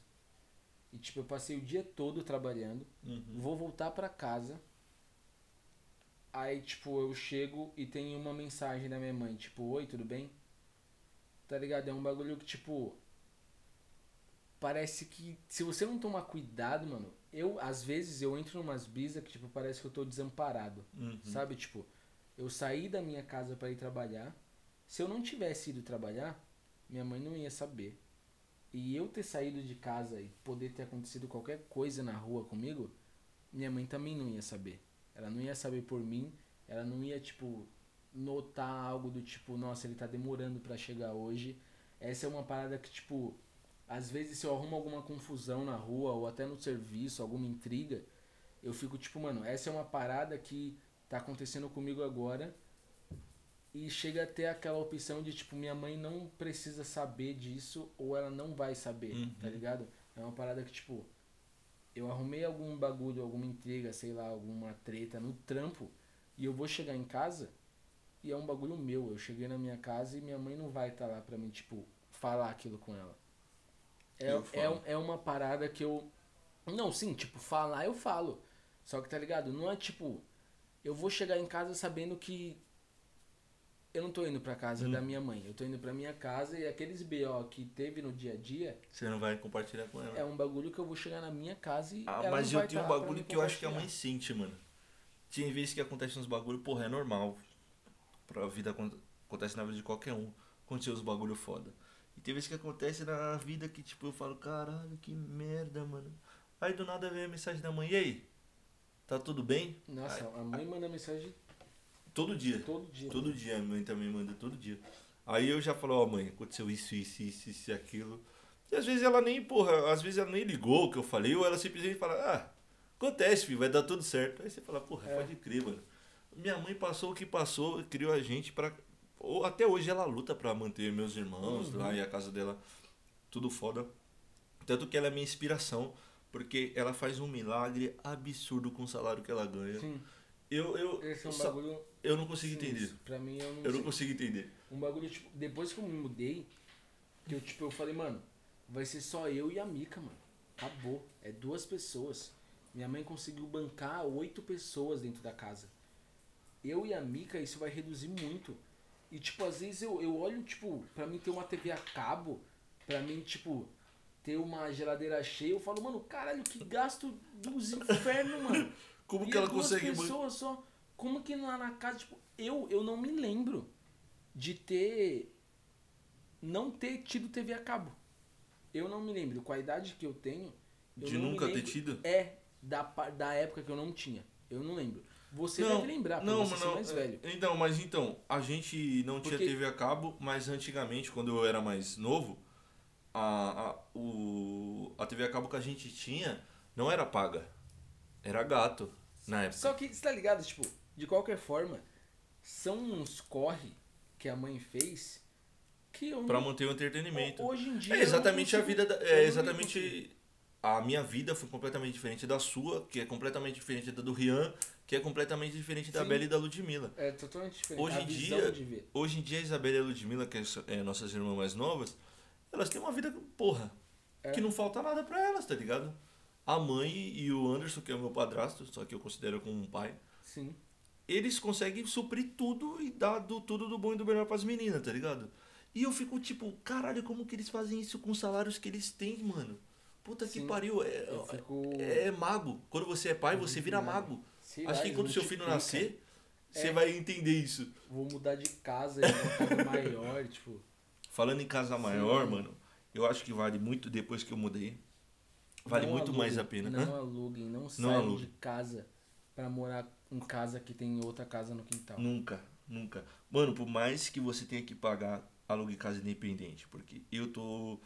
S2: E tipo, eu passei o dia todo trabalhando.
S1: Uhum.
S2: Vou voltar pra casa. Aí, tipo, eu chego e tem uma mensagem da minha mãe, tipo, oi, tudo bem? Tá ligado? É um bagulho que, tipo. Parece que se você não tomar cuidado, mano, eu, às vezes, eu entro numas brisas que, tipo, parece que eu tô desamparado.
S1: Uhum.
S2: Sabe? Tipo, eu saí da minha casa pra ir trabalhar. Se eu não tivesse ido trabalhar, minha mãe não ia saber. E eu ter saído de casa e poder ter acontecido qualquer coisa na rua comigo, minha mãe também não ia saber. Ela não ia saber por mim, ela não ia, tipo, notar algo do tipo, nossa, ele tá demorando pra chegar hoje. Essa é uma parada que, tipo, às vezes se eu arrumo alguma confusão na rua ou até no serviço, alguma intriga, eu fico tipo, mano, essa é uma parada que tá acontecendo comigo agora. E chega a ter aquela opção de, tipo, minha mãe não precisa saber disso ou ela não vai saber,
S1: Uhum.
S2: tá ligado? É uma parada que, tipo, eu arrumei algum bagulho, alguma intriga, sei lá, alguma treta no trampo e eu vou chegar em casa e é um bagulho meu. Eu cheguei na minha casa e minha mãe não vai estar lá pra mim, tipo, falar aquilo com ela. É, é, é uma parada que eu. Não, sim, tipo, falar eu falo. Só que tá ligado? Não é tipo. Eu vou chegar em casa sabendo que. Eu não tô indo pra casa
S1: Hum.
S2: da minha mãe. Eu tô indo pra minha casa e aqueles BO que teve no dia a dia
S1: Você não vai compartilhar com ela.
S2: é um bagulho que eu vou chegar na minha casa e.
S1: Ah, mas eu tenho um
S2: tá pra
S1: bagulho que eu acho que a mãe sente, mano. Tem vezes que acontece uns bagulho, porra, é normal. Pra vida acon- acontece na vida de qualquer um. Aconteceu uns bagulho foda. E tem vezes que acontece na vida que, tipo, eu falo, caralho, que merda, mano. Aí do nada vem a mensagem da mãe, e aí? Tá tudo bem?
S2: Nossa,
S1: Aí-
S2: a mãe manda mensagem
S1: todo dia.
S2: todo dia.
S1: Todo dia, a mãe também manda, todo dia. Aí eu já falo, ó mãe, aconteceu isso, isso, isso, isso e aquilo. E às vezes ela nem, porra, às vezes ela nem ligou o que eu falei, ou ela simplesmente fala, ah, acontece, filho, vai dar tudo certo. Aí você fala, porra,
S2: É.
S1: pode crer, mano. Minha mãe passou o que passou, criou a gente pra. Ou até hoje ela luta pra manter meus irmãos
S2: Uhum.
S1: lá e a casa dela, tudo foda. Tanto que ela é minha inspiração, porque ela faz um milagre absurdo com o salário que ela ganha.
S2: Sim,
S1: Eu, eu,
S2: esse é um bagulho.
S1: eu não consigo entender.
S2: sinistro. Pra mim, eu não
S1: Eu não consigo entender.
S2: Um bagulho, tipo, depois que eu me mudei, que eu, tipo, eu falei, mano, vai ser só eu e a Mica, mano. Acabou. É duas pessoas. Minha mãe conseguiu bancar oito pessoas dentro da casa. Eu e a Mica, isso vai reduzir muito. E, tipo, às vezes eu, eu olho, tipo, pra mim ter uma TV a cabo, pra mim, tipo, ter uma geladeira cheia, eu falo, mano, caralho, que gasto dos infernos, mano.
S1: Como
S2: E
S1: que ela consegue.
S2: pessoas só. Como que lá na casa, tipo, eu, eu não me lembro de ter. Não ter tido TV a cabo. Eu não me lembro. Com a idade que eu tenho. eu
S1: De nunca ter tido?
S2: É, da, da época que eu não tinha. Eu não lembro. Você
S1: não,
S2: deve lembrar,
S1: não,
S2: você
S1: não,
S2: mais
S1: é,
S2: velho.
S1: Então, mas então, a gente não tinha
S2: Porque-
S1: TV a cabo, mas antigamente, quando eu era mais novo, a, a, o, a TV a cabo que a gente tinha não era paga. Era gato, na época.
S2: Só que, você tá ligado? Tipo, de qualquer forma, são uns corre que a mãe fez que eu
S1: Pra
S2: não.
S1: manter o entretenimento.
S2: Hoje em dia.
S1: É
S2: não
S1: exatamente a
S2: consigo-
S1: vida da, é exatamente a minha vida foi completamente diferente da sua, que é completamente diferente da do Rian, que é completamente diferente da
S2: Sim.
S1: Bela e da Ludmilla.
S2: É totalmente diferente.
S1: Hoje em dia-. Hoje em dia a Isabela e a Ludmilla, que são é, nossas irmãs mais novas, elas têm uma vida, porra,
S2: É.
S1: que não falta nada pra elas, tá ligado? A mãe e o Anderson, que é o meu padrasto, só que eu considero como um pai,
S2: Sim.
S1: eles conseguem suprir tudo e dar do, tudo do bom e do melhor pras meninas, tá ligado? E eu fico tipo, caralho, como que eles fazem isso com os salários que eles têm, mano? Puta que
S2: Sim.
S1: pariu. É,
S2: fico.
S1: é mago. Quando você é pai, você vira mago.
S2: Sei
S1: Acho
S2: lá,
S1: que quando seu filho nascer, você
S2: É.
S1: vai entender isso.
S2: Vou mudar de casa, ir pra uma casa maior, tipo.
S1: Falando em casa maior, mano, eu acho que vale muito depois que eu mudei. Vale
S2: não
S1: muito
S2: aluguem,
S1: mais a pena.
S2: Não
S1: Hã?
S2: aluguem, não saiam
S1: aluguem.
S2: de casa pra morar em casa que tem outra casa no quintal.
S1: Nunca, nunca. Mano, por mais que você tenha que pagar alugue casa independente, porque eu tô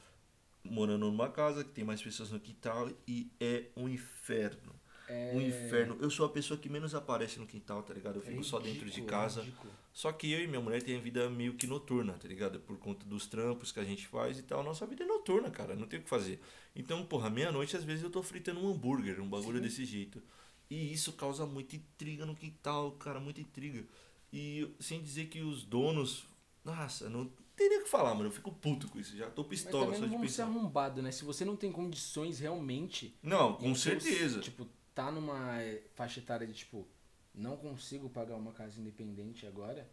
S1: morando numa casa que tem mais pessoas no quintal e é um inferno.
S2: É...
S1: Um inferno. Eu sou a pessoa que menos aparece no quintal, tá ligado? Eu
S2: é
S1: fico só dentro de casa.
S2: é ridículo.
S1: Só que eu e minha mulher tem a vida meio que noturna, tá ligado? Por conta dos trampos que a gente faz e tal. Nossa vida é noturna, cara. Não tem o que fazer. Então, porra, meia-noite às vezes eu tô fritando um hambúrguer, um bagulho
S2: Sim.
S1: desse jeito. E isso causa muita intriga no quintal, cara, muita intriga. E sem dizer que os donos. Nossa, não teria o que falar, mano. Eu fico puto com isso. Já tô
S2: Mas
S1: pistola
S2: também
S1: só de pensar.
S2: arrombado, né? Se você não tem condições realmente.
S1: Não, com
S2: e seus-
S1: certeza.
S2: Tipo, tá numa faixa etária de tipo, não consigo pagar uma casa independente agora.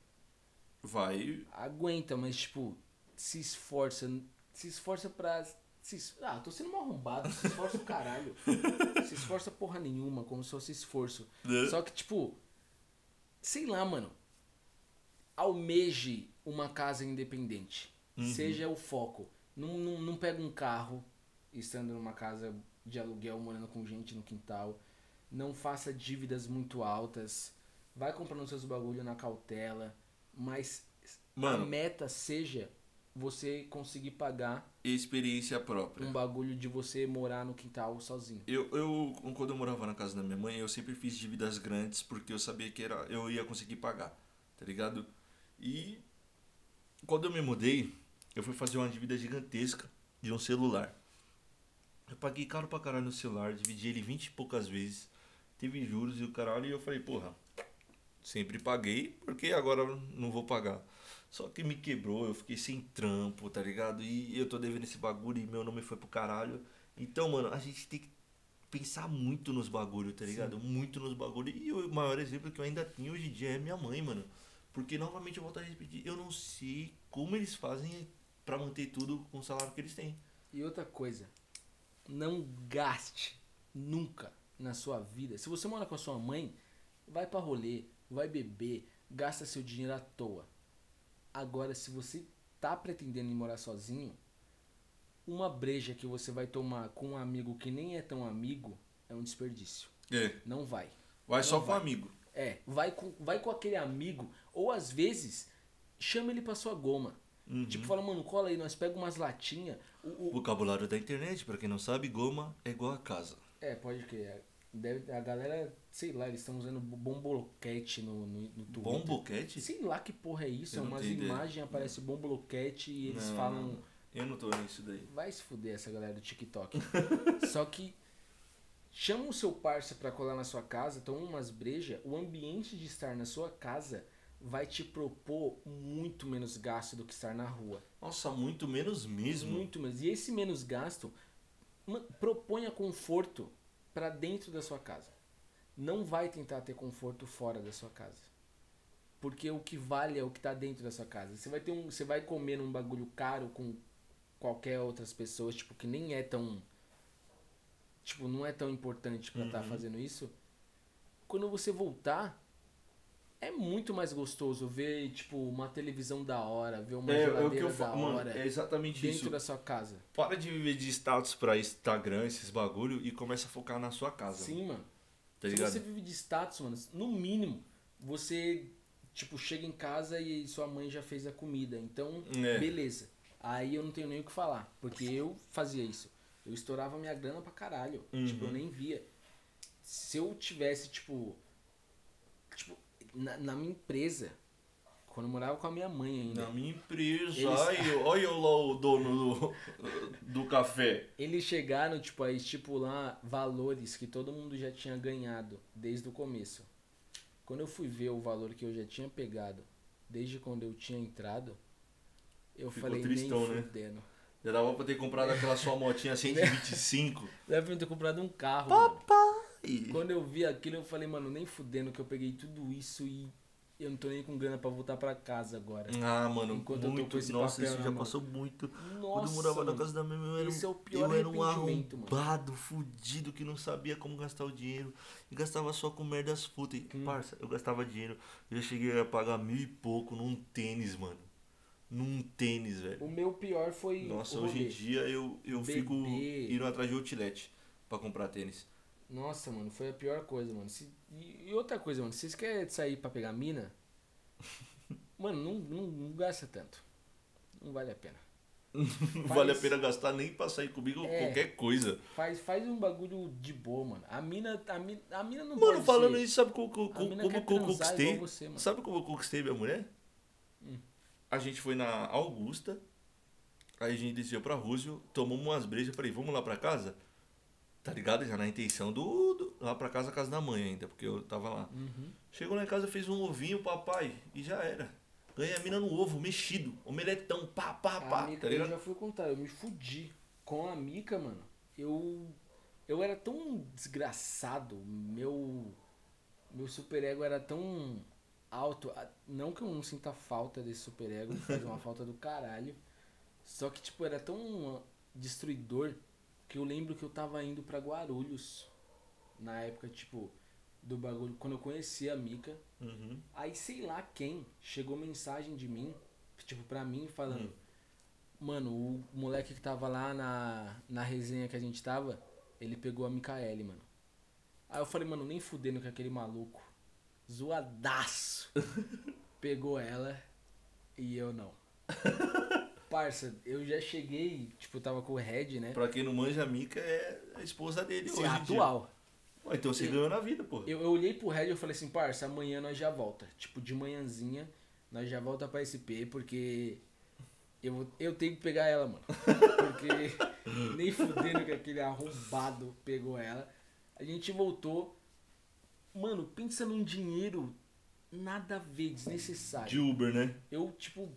S1: Vai.
S2: Aguenta, mas tipo, se esforça. Se esforça pra. Se, es- ah, tô sendo mal arrombado. Se esforça o caralho. se esforça porra nenhuma, como se fosse esforço.
S1: né?
S2: Só que, tipo, sei lá, mano. Almeje uma casa independente.
S1: Uhum.
S2: Seja o foco. Não, não, não pega um carro estando numa casa de aluguel, morando com gente no quintal. Não faça dívidas muito altas. Vai comprando seus bagulho na cautela. Mas a
S1: Mano,
S2: meta seja você conseguir pagar
S1: experiência própria.
S2: um bagulho de você morar no quintal sozinho.
S1: Eu, eu, quando eu morava na casa da minha mãe, eu sempre fiz dívidas grandes porque eu sabia que era, eu ia conseguir pagar, tá ligado? E quando eu me mudei, eu fui fazer uma dívida gigantesca de um celular. Eu paguei caro pra caralho no celular, dividi ele 20 e poucas vezes, teve juros e o caralho, e eu falei, porra, sempre paguei, porque agora não vou pagar. Só que me quebrou, eu fiquei sem trampo, tá ligado? E eu tô devendo esse bagulho e meu nome foi pro caralho. Então, mano, a gente tem que pensar muito nos bagulho, tá ligado? Muito nos bagulho. E o maior exemplo que eu ainda tenho hoje em dia é minha mãe, mano. Porque novamente eu volto a repetir, eu não sei como eles fazem pra manter tudo com o salário que eles têm.
S2: E outra coisa, não gaste nunca na sua vida. Se você mora com a sua mãe, vai pra rolê, vai beber, gasta seu dinheiro à toa. Agora, se você tá pretendendo morar sozinho, uma breja que você vai tomar com um amigo que nem é tão amigo é um desperdício.
S1: É.
S2: Não vai.
S1: Vai só
S2: Não
S1: com
S2: vai.
S1: amigo.
S2: É, vai com, vai com aquele amigo, ou às vezes, chama ele pra sua goma.
S1: Uhum.
S2: Tipo, fala, mano, cola aí, nós pega umas latinhas. O, o-
S1: Vocabulário da internet, pra quem não sabe, goma é igual a casa.
S2: É, pode crer. Deve, a galera, sei lá, eles estão usando bomboloquete no, no, no Twitter.
S1: Bomboquete?
S2: Sei lá que porra é isso.
S1: Eu
S2: É umas imagens, aparece bomboloquete e eles
S1: Não,
S2: falam.
S1: não. Eu não tô nisso daí.
S2: Vai se fuder essa galera do TikTok. Só que chama o seu parça pra colar na sua casa, toma umas breja, o ambiente de estar na sua casa vai te propor muito menos gasto do que estar na rua.
S1: Nossa, muito menos mesmo.
S2: Muito menos. E esse menos gasto ma- proponha conforto pra dentro da sua casa. Não vai tentar ter conforto fora da sua casa. Porque o que vale é o que tá dentro da sua casa. Você vai ter um, você vai comer num bagulho caro com qualquer outras pessoas, tipo que nem é tão tipo, não é tão importante pra estar
S1: Uhum.
S2: fazendo isso. Quando você voltar, é muito mais gostoso ver, tipo, uma televisão da hora, ver uma
S1: É, é o que
S2: geladeira
S1: eu
S2: da
S1: falo. Mano,
S2: hora
S1: é exatamente
S2: dentro
S1: isso.
S2: da sua casa.
S1: Para de viver de status pra Instagram, esses bagulho, e começa a focar na sua casa.
S2: Sim, mano.
S1: Tá
S2: Se
S1: ligado?
S2: você vive de status, mano, no mínimo, você, tipo, chega em casa e sua mãe já fez a comida. Então,
S1: É.
S2: beleza. Aí eu não tenho nem o que falar. Porque eu fazia isso. Eu estourava minha grana pra caralho.
S1: Uhum.
S2: Tipo, eu nem via. Se eu tivesse, tipo. Tipo, na, na minha empresa, quando eu morava com a minha mãe ainda.
S1: Na minha empresa,
S2: Eles-
S1: olha, olha lá o dono do, do café.
S2: Eles chegaram, tipo, a estipular valores que todo mundo já tinha ganhado desde o começo. Quando eu fui ver o valor que eu já tinha pegado desde quando eu tinha entrado, eu
S1: Ficou
S2: falei,
S1: tristão,
S2: nem
S1: né?
S2: fudendo.
S1: Já dava pra ter comprado aquela sua motinha 125.
S2: Deve pra eu ter comprado um carro. Quando eu vi aquilo, eu falei, mano, nem fudendo que eu peguei tudo isso e eu não tô nem com grana pra voltar pra casa agora.
S1: Ah, mano,
S2: Enquanto eu tô
S1: muito.
S2: com esse
S1: Nossa,
S2: papel
S1: isso
S2: na
S1: já
S2: mão.
S1: passou muito. Quando
S2: Nossa,
S1: eu morava na
S2: mano.
S1: casa da minha mãe, eu era,
S2: é
S1: eu era um
S2: arrependimento, mano.
S1: arrombado, fudido, que não sabia como gastar o dinheiro. E gastava só com merdas fúteis.
S2: Hum.
S1: Parça, eu gastava dinheiro. Eu já cheguei a pagar mil e pouco num tênis, mano. Num tênis, velho.
S2: O meu pior foi.
S1: Nossa, hoje em dia eu, eu
S2: Bebê.
S1: fico indo atrás de outlet pra comprar tênis.
S2: Nossa, mano, foi a pior coisa, mano. Se- E, outra coisa, mano, se vocês querem sair pra pegar mina, mano, não, não, não gasta tanto. Não vale a pena.
S1: Não
S2: Faz-
S1: vale a pena gastar nem pra sair comigo
S2: É.
S1: qualquer coisa.
S2: Faz, faz um bagulho de boa, mano. A mina, a mina, a mina não
S1: Mano, falando
S2: ser-
S1: isso, sabe como, como, como eu conquistei?
S2: você.
S1: Sabe como eu conquistei minha mulher?
S2: Hum.
S1: A gente foi na Augusta, aí a gente desceu pra Roosevelt, tomamos umas brejas, falei, vamos lá pra casa? Tá ligado? Já na intenção do, do- lá pra casa, casa da mãe ainda, porque eu tava lá.
S2: Uhum.
S1: Chegou lá em casa, fez um ovinho, papai, e já era. Ganhei a mina no ovo, mexido, omeletão, pá, pá, pá,
S2: Mica,
S1: tá
S2: eu
S1: ligado?
S2: já fui contar, eu me fudi. Com a Mica, mano, eu. Eu era tão desgraçado, meu. Meu superego era tão alto. Não que eu não sinta falta desse superego, faz uma falta do caralho. Só que, tipo, era tão destruidor que eu lembro que eu tava indo pra Guarulhos. Na época, tipo, do bagulho. Quando eu conheci a Mica.
S1: Uhum.
S2: Aí sei lá quem chegou mensagem de mim, tipo, pra mim, falando: Mano, o moleque que tava lá na, na resenha que a gente tava, ele pegou a Micaele, mano. Aí eu falei, mano, nem fudendo com aquele maluco. Zoadaço. pegou ela e eu não. Parça, eu já cheguei, tipo, tava com o Red, né?
S1: Pra quem não manja, a Mica é a esposa dele
S2: Sim,
S1: hoje
S2: atual.
S1: Ué, então você
S2: Eu-
S1: ganhou na vida, pô.
S2: Eu, eu olhei pro Red e eu falei assim, parça, amanhã nós já volta. Tipo, de manhãzinha, nós já volta pra SP, porque eu, eu tenho que pegar ela, mano. Porque nem fudendo que aquele arrombado pegou ela. A gente voltou. Mano, pensa num dinheiro nada a ver, desnecessário.
S1: De Uber, né?
S2: Eu, tipo,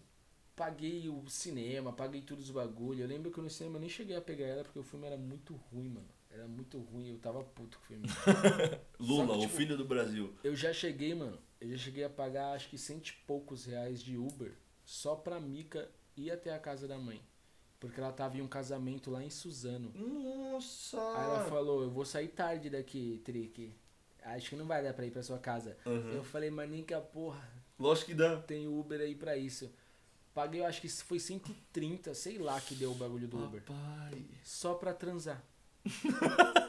S2: paguei o cinema, paguei todos os bagulho. Eu lembro que no cinema eu nem cheguei a pegar ela porque o filme era muito ruim, mano. Era muito ruim, eu tava puto com o filme.
S1: Lula,
S2: que,
S1: o
S2: tipo,
S1: filho do Brasil.
S2: Eu já cheguei, mano. Eu já cheguei a pagar acho que cento e poucos reais de Uber só pra Mica ir até a casa da mãe. Porque ela tava em um casamento lá em Suzano.
S1: Nossa!
S2: Aí ela falou, eu vou sair tarde daqui, Trick. Acho que não vai dar pra ir pra sua casa.
S1: Uhum.
S2: Eu falei, mas nem que a porra,
S1: Lógico que dá.
S2: tem Uber aí pra isso. Paguei, eu acho que foi 130, sei lá que deu o bagulho do Uber.
S1: Papai.
S2: Só pra transar.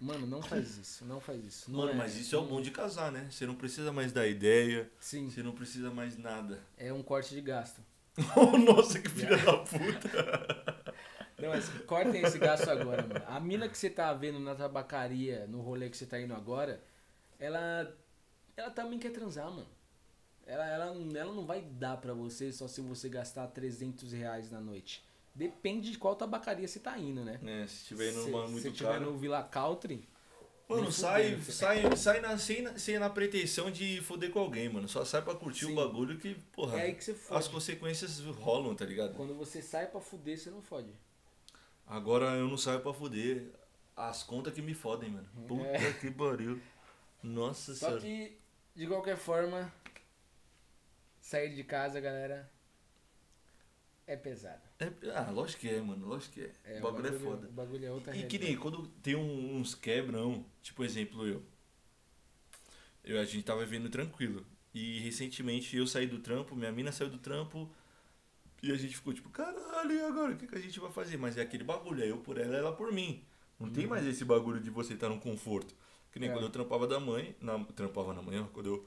S2: Mano, não faz isso, não faz isso. Não
S1: Mano, mas isso é o bom de casar, né? Você não precisa mais dar ideia,
S2: Sim,
S1: você não precisa mais nada.
S2: é um corte de gasto.
S1: Nossa, que filha da puta.
S2: Não, mas cortem esse gasto agora, mano. A mina que você tá vendo na tabacaria, no rolê que você tá indo agora, ela. Ela também quer transar, mano. Ela, ela, ela não vai dar pra você só se você gastar 300 reais na noite. Depende de qual tabacaria você tá indo, né?
S1: É, se tiver indo
S2: se,
S1: numa
S2: se
S1: muito
S2: tiver
S1: cara.
S2: no Villa Country,
S1: Mano, sai,
S2: fudendo.
S1: sai, sai na, sem, na, sem na pretensão de foder com alguém, mano. Só sai pra curtir
S2: Sim.
S1: o bagulho que, porra,
S2: é aí que você
S1: as consequências rolam, tá ligado?
S2: Quando você sai pra fuder, você não fode.
S1: Agora eu não saio pra foder. As contas que me fodem, mano. Puta
S2: É.
S1: que pariu. Nossa
S2: Só
S1: senhora.
S2: que, de qualquer forma, sair de casa, galera, é pesado.
S1: É, ah, lógico que é, mano. Lógico que é.
S2: É,
S1: o bagulho, é foda.
S2: O bagulho é outra
S1: E que
S2: realidade.
S1: nem quando tem um- uns quebrão, tipo exemplo eu. eu. A gente tava vivendo tranquilo. E recentemente eu saí do trampo, minha mina saiu do trampo. E a gente ficou tipo, caralho, e agora? O que, que a gente vai fazer? Mas é aquele bagulho, é eu por ela, ela por mim. Não tem mais esse bagulho de você estar no conforto. Que nem
S2: É.
S1: quando eu trampava da mãe, na, trampava na manhã, quando eu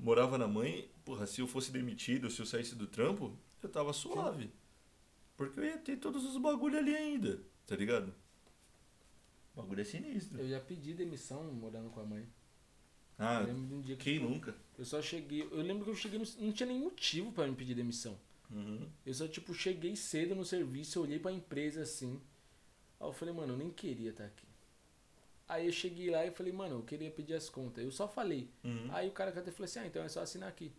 S1: morava na mãe, porra, se eu fosse demitido, se eu saísse do trampo, eu tava suave. Porque eu ia ter todos os bagulho ali ainda, tá ligado? O bagulho é sinistro.
S2: Eu já pedi demissão morando com a mãe.
S1: Ah,
S2: eu lembro de um dia que
S1: quem nunca?
S2: eu só cheguei. Eu lembro que eu cheguei. No, não tinha nenhum motivo pra me pedir demissão.
S1: Uhum.
S2: Eu só, tipo, cheguei cedo no serviço, eu olhei pra empresa assim. Aí eu falei, mano, eu nem queria estar aqui. Aí eu cheguei lá e falei, mano, eu queria pedir as contas. Eu só falei.
S1: Uhum.
S2: Aí o cara até falou assim, ah, então é só assinar aqui.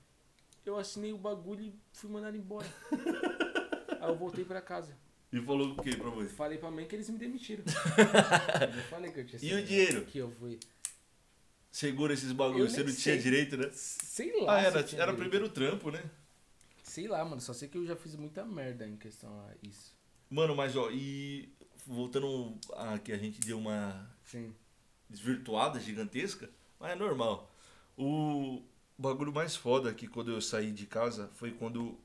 S2: Eu assinei o bagulho e fui mandado embora. Aí eu voltei pra casa.
S1: E falou o que pra você?
S2: Falei pra mãe que eles me demitiram. eu falei que eu tinha
S1: E o dinheiro?
S2: Que eu fui.
S1: segura esses bagulhos, você não tinha
S2: sei.
S1: direito, né?
S2: Sei lá.
S1: Ah, era,
S2: tinha
S1: era o primeiro trampo, né?
S2: Sei lá, mano. Só sei que eu já fiz muita merda em questão a isso.
S1: Mano, mas ó, e voltando a que a gente deu uma
S2: Sim.
S1: Desvirtuada gigantesca, mas é normal. O bagulho mais foda que quando eu saí de casa foi quando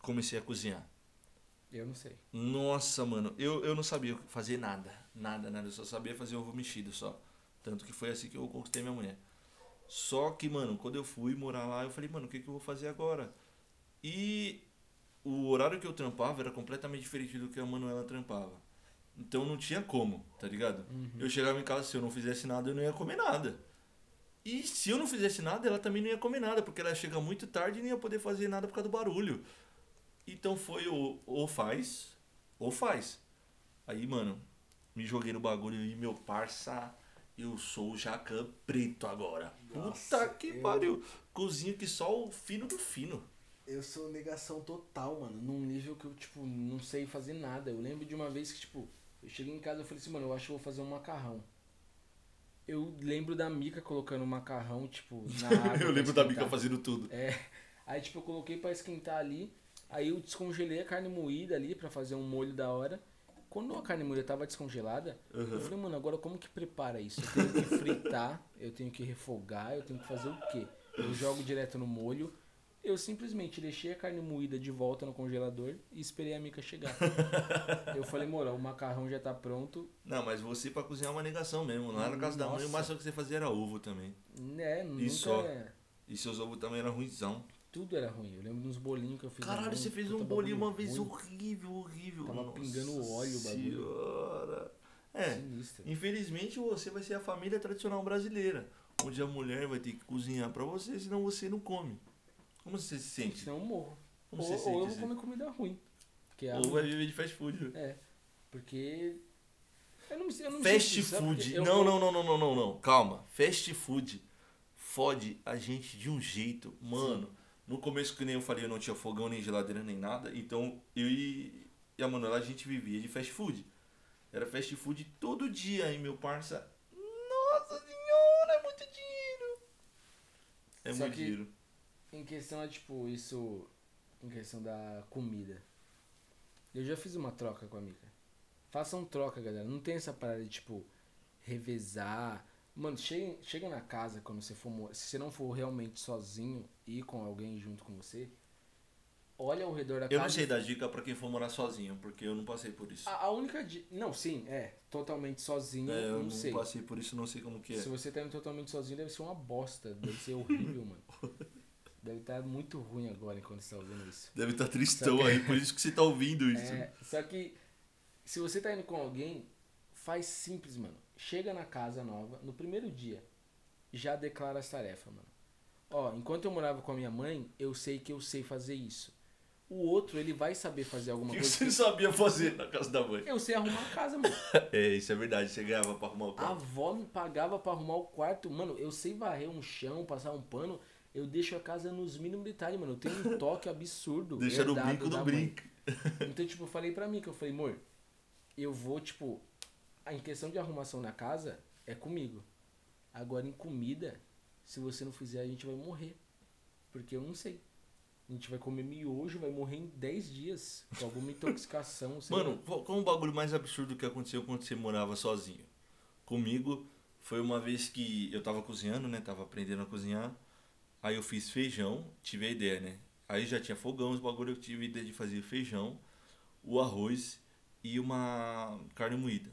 S1: comecei a cozinhar.
S2: Eu não sei.
S1: Nossa, mano, eu, eu não sabia fazer nada. Nada, nada. Eu só sabia fazer ovo mexido só. Tanto que foi assim que eu conquistei minha mulher. Só que, mano, quando eu fui morar lá, eu falei, mano, o que, que eu vou fazer agora? E o horário que eu trampava era completamente diferente do que a Manuela trampava. Então não tinha como, tá ligado? Eu chegava em casa, se eu não fizesse nada, eu não ia comer nada. E se eu não fizesse nada, ela também não ia comer nada, porque ela ia chegar muito tarde e não ia poder fazer nada por causa do barulho. Então foi o ou faz, ou faz. Aí, mano, me joguei no bagulho e meu parça, eu sou o Jacan preto agora.
S2: Nossa,
S1: Puta que
S2: eu-
S1: pariu. Cozinho que só o fino do fino.
S2: Eu sou negação total, mano. Num nível que eu, tipo, não sei fazer nada. Eu lembro de uma vez que, tipo, eu cheguei em casa e falei assim, mano, eu acho que eu vou fazer um macarrão. Eu lembro da Mica colocando macarrão, tipo, na água.
S1: eu lembro da. Mica fazendo tudo.
S2: É. Aí, tipo, eu coloquei pra esquentar ali. Aí eu descongelei a carne moída ali pra fazer um molho da hora. Quando a carne moída tava descongelada, eu
S1: Uhum.
S2: falei, mano, agora como que prepara isso? Eu tenho que fritar, eu tenho que refogar, eu tenho que fazer o quê? Eu jogo direto no molho. Eu simplesmente deixei a carne moída de volta no congelador e esperei a Mica chegar. eu falei, moro, o macarrão já tá pronto.
S1: Não, mas você pra cozinhar é uma negação mesmo. Lá na casa da mãe, o
S2: Nossa.
S1: máximo que você fazia era ovo também.
S2: Né, nunca.
S1: E só? E seus ovos também eram ruimzão.
S2: Tudo era ruim. Eu lembro dos bolinhos que eu fiz.
S1: Caralho, você fez um bolinho uma vez
S2: ruim.
S1: horrível, horrível.
S2: Tava
S1: Nossa
S2: pingando óleo o bagulho.
S1: senhora. É,
S2: Sinistro.
S1: infelizmente você vai ser a família tradicional brasileira. Onde a mulher vai ter que cozinhar pra você, senão você não come. Como você se sente?
S2: Senão eu morro.
S1: Como
S2: ou,
S1: você
S2: ou
S1: sente?
S2: eu vou
S1: assim?
S2: comer comida ruim. Que a
S1: Ou vai viver de fast food.
S2: É. Porque. Eu não, me- eu não
S1: Fast food.
S2: Porque
S1: Não, não, não, não, não, não. Calma. Fast food fode a gente de um jeito. Mano, no começo, que nem eu falei, eu não tinha fogão, nem geladeira, nem nada. Então, eu e, e a Manuela, a gente vivia de fast food. Era fast food todo dia. E meu parça... Nossa senhora, é muito dinheiro. É
S2: Só
S1: muito dinheiro.
S2: Em questão é tipo, isso. Em questão da comida. Eu já fiz uma troca com a Mika. Façam troca, galera. Não tem essa parada de tipo, revezar. Mano, chega, chega na casa quando você for. Se você não for realmente sozinho e com alguém junto com você, olha ao redor da
S1: Eu
S2: casa.
S1: não sei dar dica pra quem for morar sozinho, porque eu não passei por isso.
S2: A, a única. di- Não, sim, é. Totalmente sozinho,
S1: É, eu
S2: não,
S1: não
S2: sei.
S1: passei por isso, não sei como que é.
S2: Se você tá indo totalmente sozinho, deve ser uma bosta. Deve ser horrível, mano. Deve estar muito ruim agora enquanto você tá ouvindo isso.
S1: Deve estar tristão
S2: Só que-
S1: aí, por isso que você tá ouvindo isso.
S2: É, só que se você tá indo com alguém, faz simples, mano. Chega na casa nova, no primeiro dia, já declara as tarefas, mano. Ó, enquanto eu morava com a minha mãe, eu sei que eu sei fazer isso. O outro, ele vai saber fazer
S1: O
S2: alguma
S1: que
S2: coisa.
S1: você sabia fazer na casa da mãe?
S2: Eu sei arrumar a casa, mano.
S1: É, isso é verdade, você ganhava pra arrumar o
S2: A
S1: quarto.
S2: avó me pagava pra arrumar o quarto. Mano, eu sei varrer um chão, passar um pano. Eu deixo a casa nos mínimos detalhes, mano. Eu tenho um toque absurdo.
S1: Deixa no brinco do brinco.
S2: Então, tipo, eu falei pra mim que eu falei, amor, eu vou, tipo, a- em questão de arrumação na casa é comigo. Agora em comida, se você não fizer, a gente vai morrer. Porque eu não sei. A gente vai comer miojo, vai morrer em 10 dias. Com alguma intoxicação.
S1: Mano,
S2: lá.
S1: qual o bagulho mais absurdo que aconteceu quando você morava sozinho? Comigo, foi uma vez que eu tava cozinhando, né? Tava aprendendo a cozinhar. Aí eu fiz feijão, tive a ideia, né? Aí já tinha fogão, os bagulho, eu tive a ideia de fazer feijão, o arroz e uma carne moída.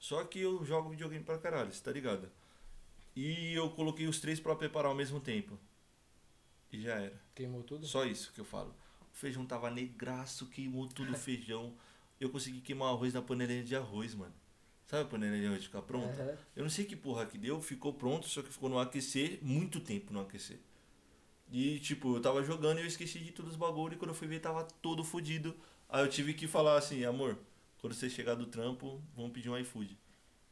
S1: Só que eu jogo videogame pra caralho, você tá ligado? E eu coloquei os três pra preparar ao mesmo tempo. E já era.
S2: Queimou tudo?
S1: Só isso que eu falo. O feijão tava negraço, queimou tudo o feijão. Eu consegui queimar o arroz na panelinha de arroz, mano. Sabe a panelinha de arroz ficar pronta?
S2: Aham.
S1: Eu não sei que porra que deu, ficou pronto, só que ficou no aquecer, muito tempo no aquecer. E tipo, eu tava jogando e eu esqueci de todos os bagulho e quando eu fui ver tava todo fodido. Aí eu tive que falar assim, amor, quando você chegar do trampo, vamos pedir um iFood.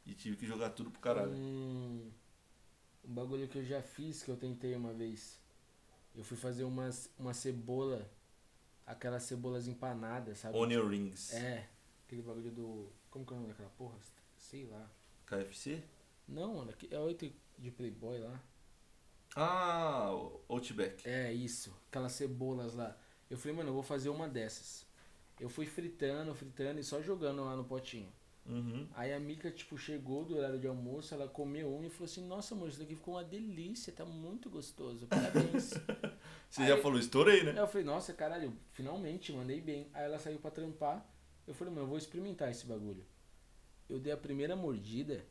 S1: E tive que jogar tudo pro caralho.
S2: Um, um bagulho que eu já fiz, que eu tentei uma vez. Eu fui fazer umas, uma cebola, aquelas cebolas empanadas, sabe?
S1: Onion rings.
S2: É, aquele bagulho do. Como que é o nome daquela porra? Sei lá.
S1: KFC?
S2: Não, mano, é 8, de Playboy lá.
S1: Ah, Outback.
S2: É, isso. Aquelas cebolas lá. Eu falei, mano, eu vou fazer uma dessas. Eu fui fritando, fritando e só jogando lá no potinho.
S1: Uhum.
S2: Aí a Mica, tipo, chegou do horário de almoço, ela comeu um e falou assim, nossa, amor, isso daqui ficou uma delícia, tá muito gostoso, parabéns.
S1: Você
S2: Aí-
S1: já falou, estourei, né?
S2: Eu falei, nossa, caralho, finalmente, mandei bem. Aí ela saiu pra trampar, eu falei, mano, eu vou experimentar esse bagulho. Eu dei a primeira mordida,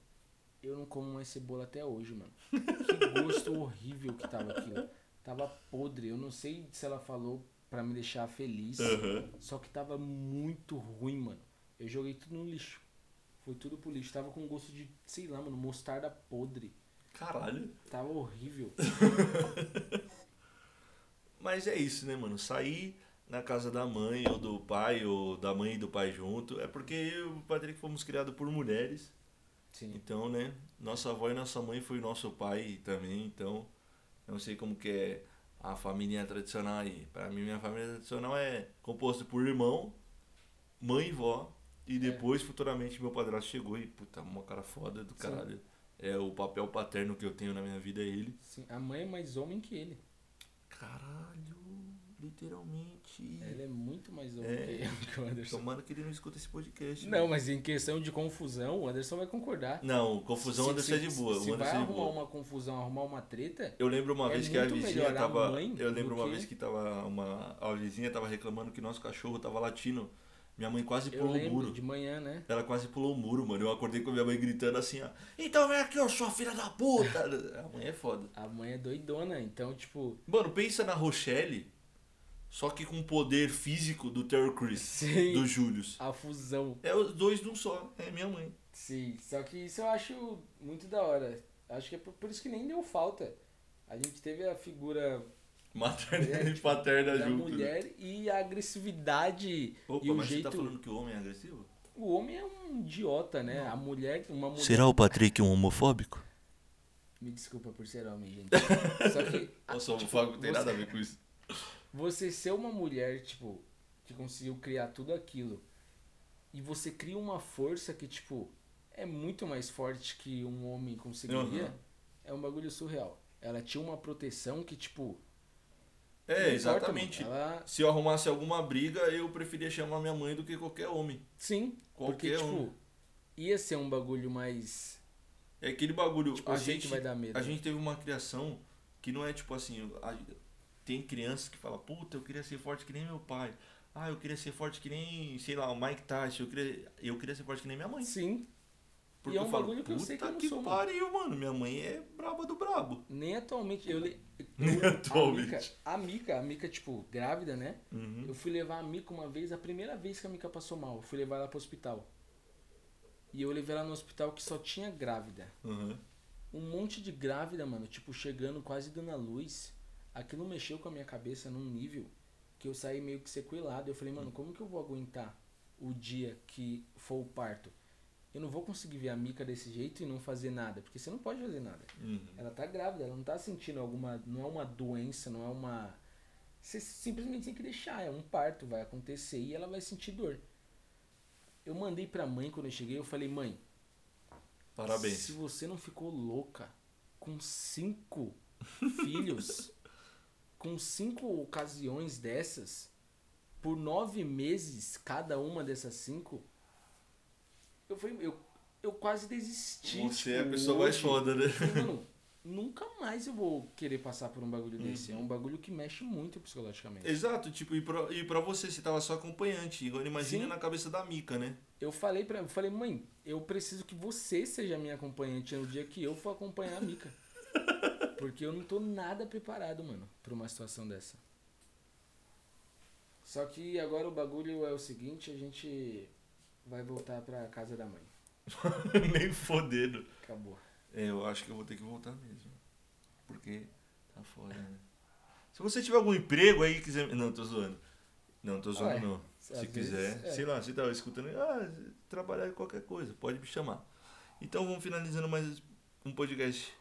S2: eu não como mais cebola até hoje, mano. Que gosto horrível que tava aquilo. Tava podre, eu não sei se ela falou pra me deixar feliz,
S1: Aham.
S2: só que tava muito ruim, mano. Eu joguei tudo no lixo. Foi tudo pro lixo. Tava com gosto de, sei lá, mano, mostarda podre.
S1: Caralho.
S2: Tava horrível.
S1: Mas é isso, né, mano? Sair na casa da mãe ou do pai, ou da mãe e do pai junto, é porque eu e o Patrick fomos criados por mulheres.
S2: Sim.
S1: Então, né? Nossa avó e nossa mãe foi nosso pai também, então eu não sei como que é a família tradicional aí. Pra mim, minha família tradicional é composta por irmão, mãe e vó. E depois, futuramente, meu padrasto chegou e, puta, uma cara foda do
S2: Sim.
S1: caralho. É o papel paterno que eu tenho na minha vida é ele.
S2: Sim. A mãe é mais homem que ele.
S1: Caralho, literalmente.
S2: Ela é muito mais homem
S1: É.
S2: que o Anderson.
S1: Tomara que ele não escuta esse podcast.
S2: Não,
S1: né?
S2: mas em questão de confusão, o Anderson vai concordar.
S1: Não, confusão
S2: Se-
S1: Anderson é
S2: se-
S1: de boa.
S2: Se
S1: o
S2: vai
S1: Anderson é de
S2: arrumar
S1: boa.
S2: uma confusão, arrumar uma treta,
S1: Eu lembro uma
S2: É
S1: vez que a vizinha
S2: a
S1: tava. Eu lembro uma
S2: que-
S1: vez que tava uma. A vizinha tava reclamando que nosso cachorro tava latindo. Minha mãe quase
S2: eu
S1: pulou o muro.
S2: de manhã, né?
S1: Ela quase pulou o muro, mano. Eu acordei com a minha mãe gritando assim, ó. Então vem aqui, ô sua filha da puta! A mãe é foda.
S2: A mãe é doidona, então, tipo,
S1: Mano, pensa na Rochelle, só que com o poder físico do Terry Crews,
S2: Sim.
S1: do Julius.
S2: a fusão.
S1: É os dois num só, é minha mãe.
S2: Sim, só que isso eu acho muito da hora. Acho que é por, por isso que nem deu falta. A gente teve a figura
S1: Materna
S2: É,
S1: e
S2: tipo,
S1: paterna
S2: da
S1: junto. né?
S2: mulher e a agressividade
S1: Opa,
S2: e o
S1: mas
S2: jeito.
S1: você tá falando que o homem é agressivo?
S2: O homem é um idiota, né? A mulher, uma mulher.
S1: Será o Patrick um homofóbico?
S2: Me desculpa por ser homem, gente. Só que.
S1: Nossa,
S2: tipo,
S1: homofóbico não tem
S2: você-
S1: nada a ver com isso.
S2: Você ser uma mulher, tipo, que conseguiu criar tudo aquilo, e você cria uma força que, tipo, é muito mais forte que um homem conseguiria,
S1: Uhum.
S2: é um bagulho surreal. Ela tinha uma proteção que, tipo.
S1: É, exatamente.
S2: Ela.
S1: Se eu arrumasse alguma briga, eu preferia chamar minha mãe do que qualquer homem.
S2: Sim, porque,
S1: Qualquer
S2: tipo,
S1: um.
S2: ia ser um bagulho mais.
S1: É aquele bagulho.
S2: Tipo,
S1: a
S2: jeito
S1: gente,
S2: vai dar medo.
S1: a gente teve uma criação que não é tipo assim. a- tem crianças que falam, puta, eu queria ser forte que nem meu pai. Ah, eu queria ser forte que nem, sei lá, o Mike Tyson. Eu queria, eu queria ser forte que nem minha mãe.
S2: Sim,
S1: Porque
S2: é um
S1: eu falo,
S2: bagulho que eu sei que eu
S1: "Puta
S2: não sou, mano."
S1: pariu, mano. Minha mãe é braba do brabo.
S2: nem atualmente. Eu, le-
S1: Nem
S2: eu-
S1: atualmente.
S2: A Mica, a Mica, a Mica, tipo, grávida, né?
S1: Uhum.
S2: Eu fui levar a Mica uma vez, a primeira vez que a Mica passou mal, eu fui levar ela pro hospital. E eu levei ela no hospital que só tinha grávida.
S1: Uhum.
S2: Um monte de grávida, mano, tipo, chegando quase dando a luz. Aquilo mexeu com a minha cabeça num nível que eu saí meio que sequelado. Eu falei, mano, como que eu vou aguentar o dia que for o parto? Eu não vou conseguir ver a Mica desse jeito e não fazer nada, porque você não pode fazer nada.
S1: Uhum.
S2: Ela tá grávida, ela não tá sentindo alguma. Não é uma doença, não é uma. Você simplesmente tem que deixar, é um parto, vai acontecer e ela vai sentir dor. Eu mandei pra mãe quando eu cheguei, eu falei, mãe,
S1: Parabéns.
S2: se você não ficou louca com cinco filhos, com cinco ocasiões dessas, por nove meses cada uma dessas cinco, eu falei, eu, eu quase desisti.
S1: Você é a
S2: tipo,
S1: pessoa mais
S2: hoje.
S1: foda, né?
S2: Falei, Mano, nunca mais eu vou querer passar por um bagulho desse. É
S1: Uhum.
S2: um bagulho que mexe muito psicologicamente.
S1: Exato, tipo, e pra, e pra você, você tava só acompanhante. Agora imagina
S2: Sim.
S1: na cabeça da Mica, né?
S2: Eu falei pra eu falei, mãe, eu preciso que você seja minha acompanhante no dia que eu for acompanhar a Mica. Porque eu não tô nada preparado, mano, pra uma situação dessa. Só que agora o bagulho é o seguinte, a gente vai voltar pra casa da mãe.
S1: Nem fodendo.
S2: Acabou.
S1: É, eu acho que eu vou ter que voltar mesmo. Porque tá foda, né? Se você tiver algum emprego aí e quiser. Não, tô zoando. Não, tô zoando
S2: Ué,
S1: não.
S2: às
S1: Se
S2: vezes,
S1: quiser,
S2: é.
S1: sei lá, você tá escutando, ah, trabalhar em qualquer coisa, pode me chamar. Então vamos finalizando mais um podcast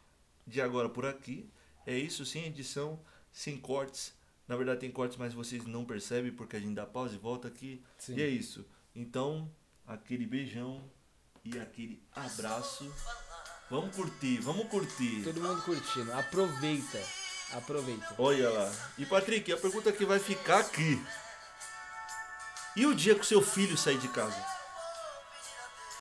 S1: de agora por aqui. É isso, sem edição, sem cortes. Na verdade tem cortes, mas vocês não percebem porque a gente dá pausa e volta aqui.
S2: Sim.
S1: E é isso. Então, aquele beijão e aquele abraço. Vamos curtir, vamos curtir.
S2: Todo mundo curtindo. Aproveita. Aproveita.
S1: Olha lá. E Patrick, a pergunta que vai ficar aqui. E o dia que o seu filho sair de casa?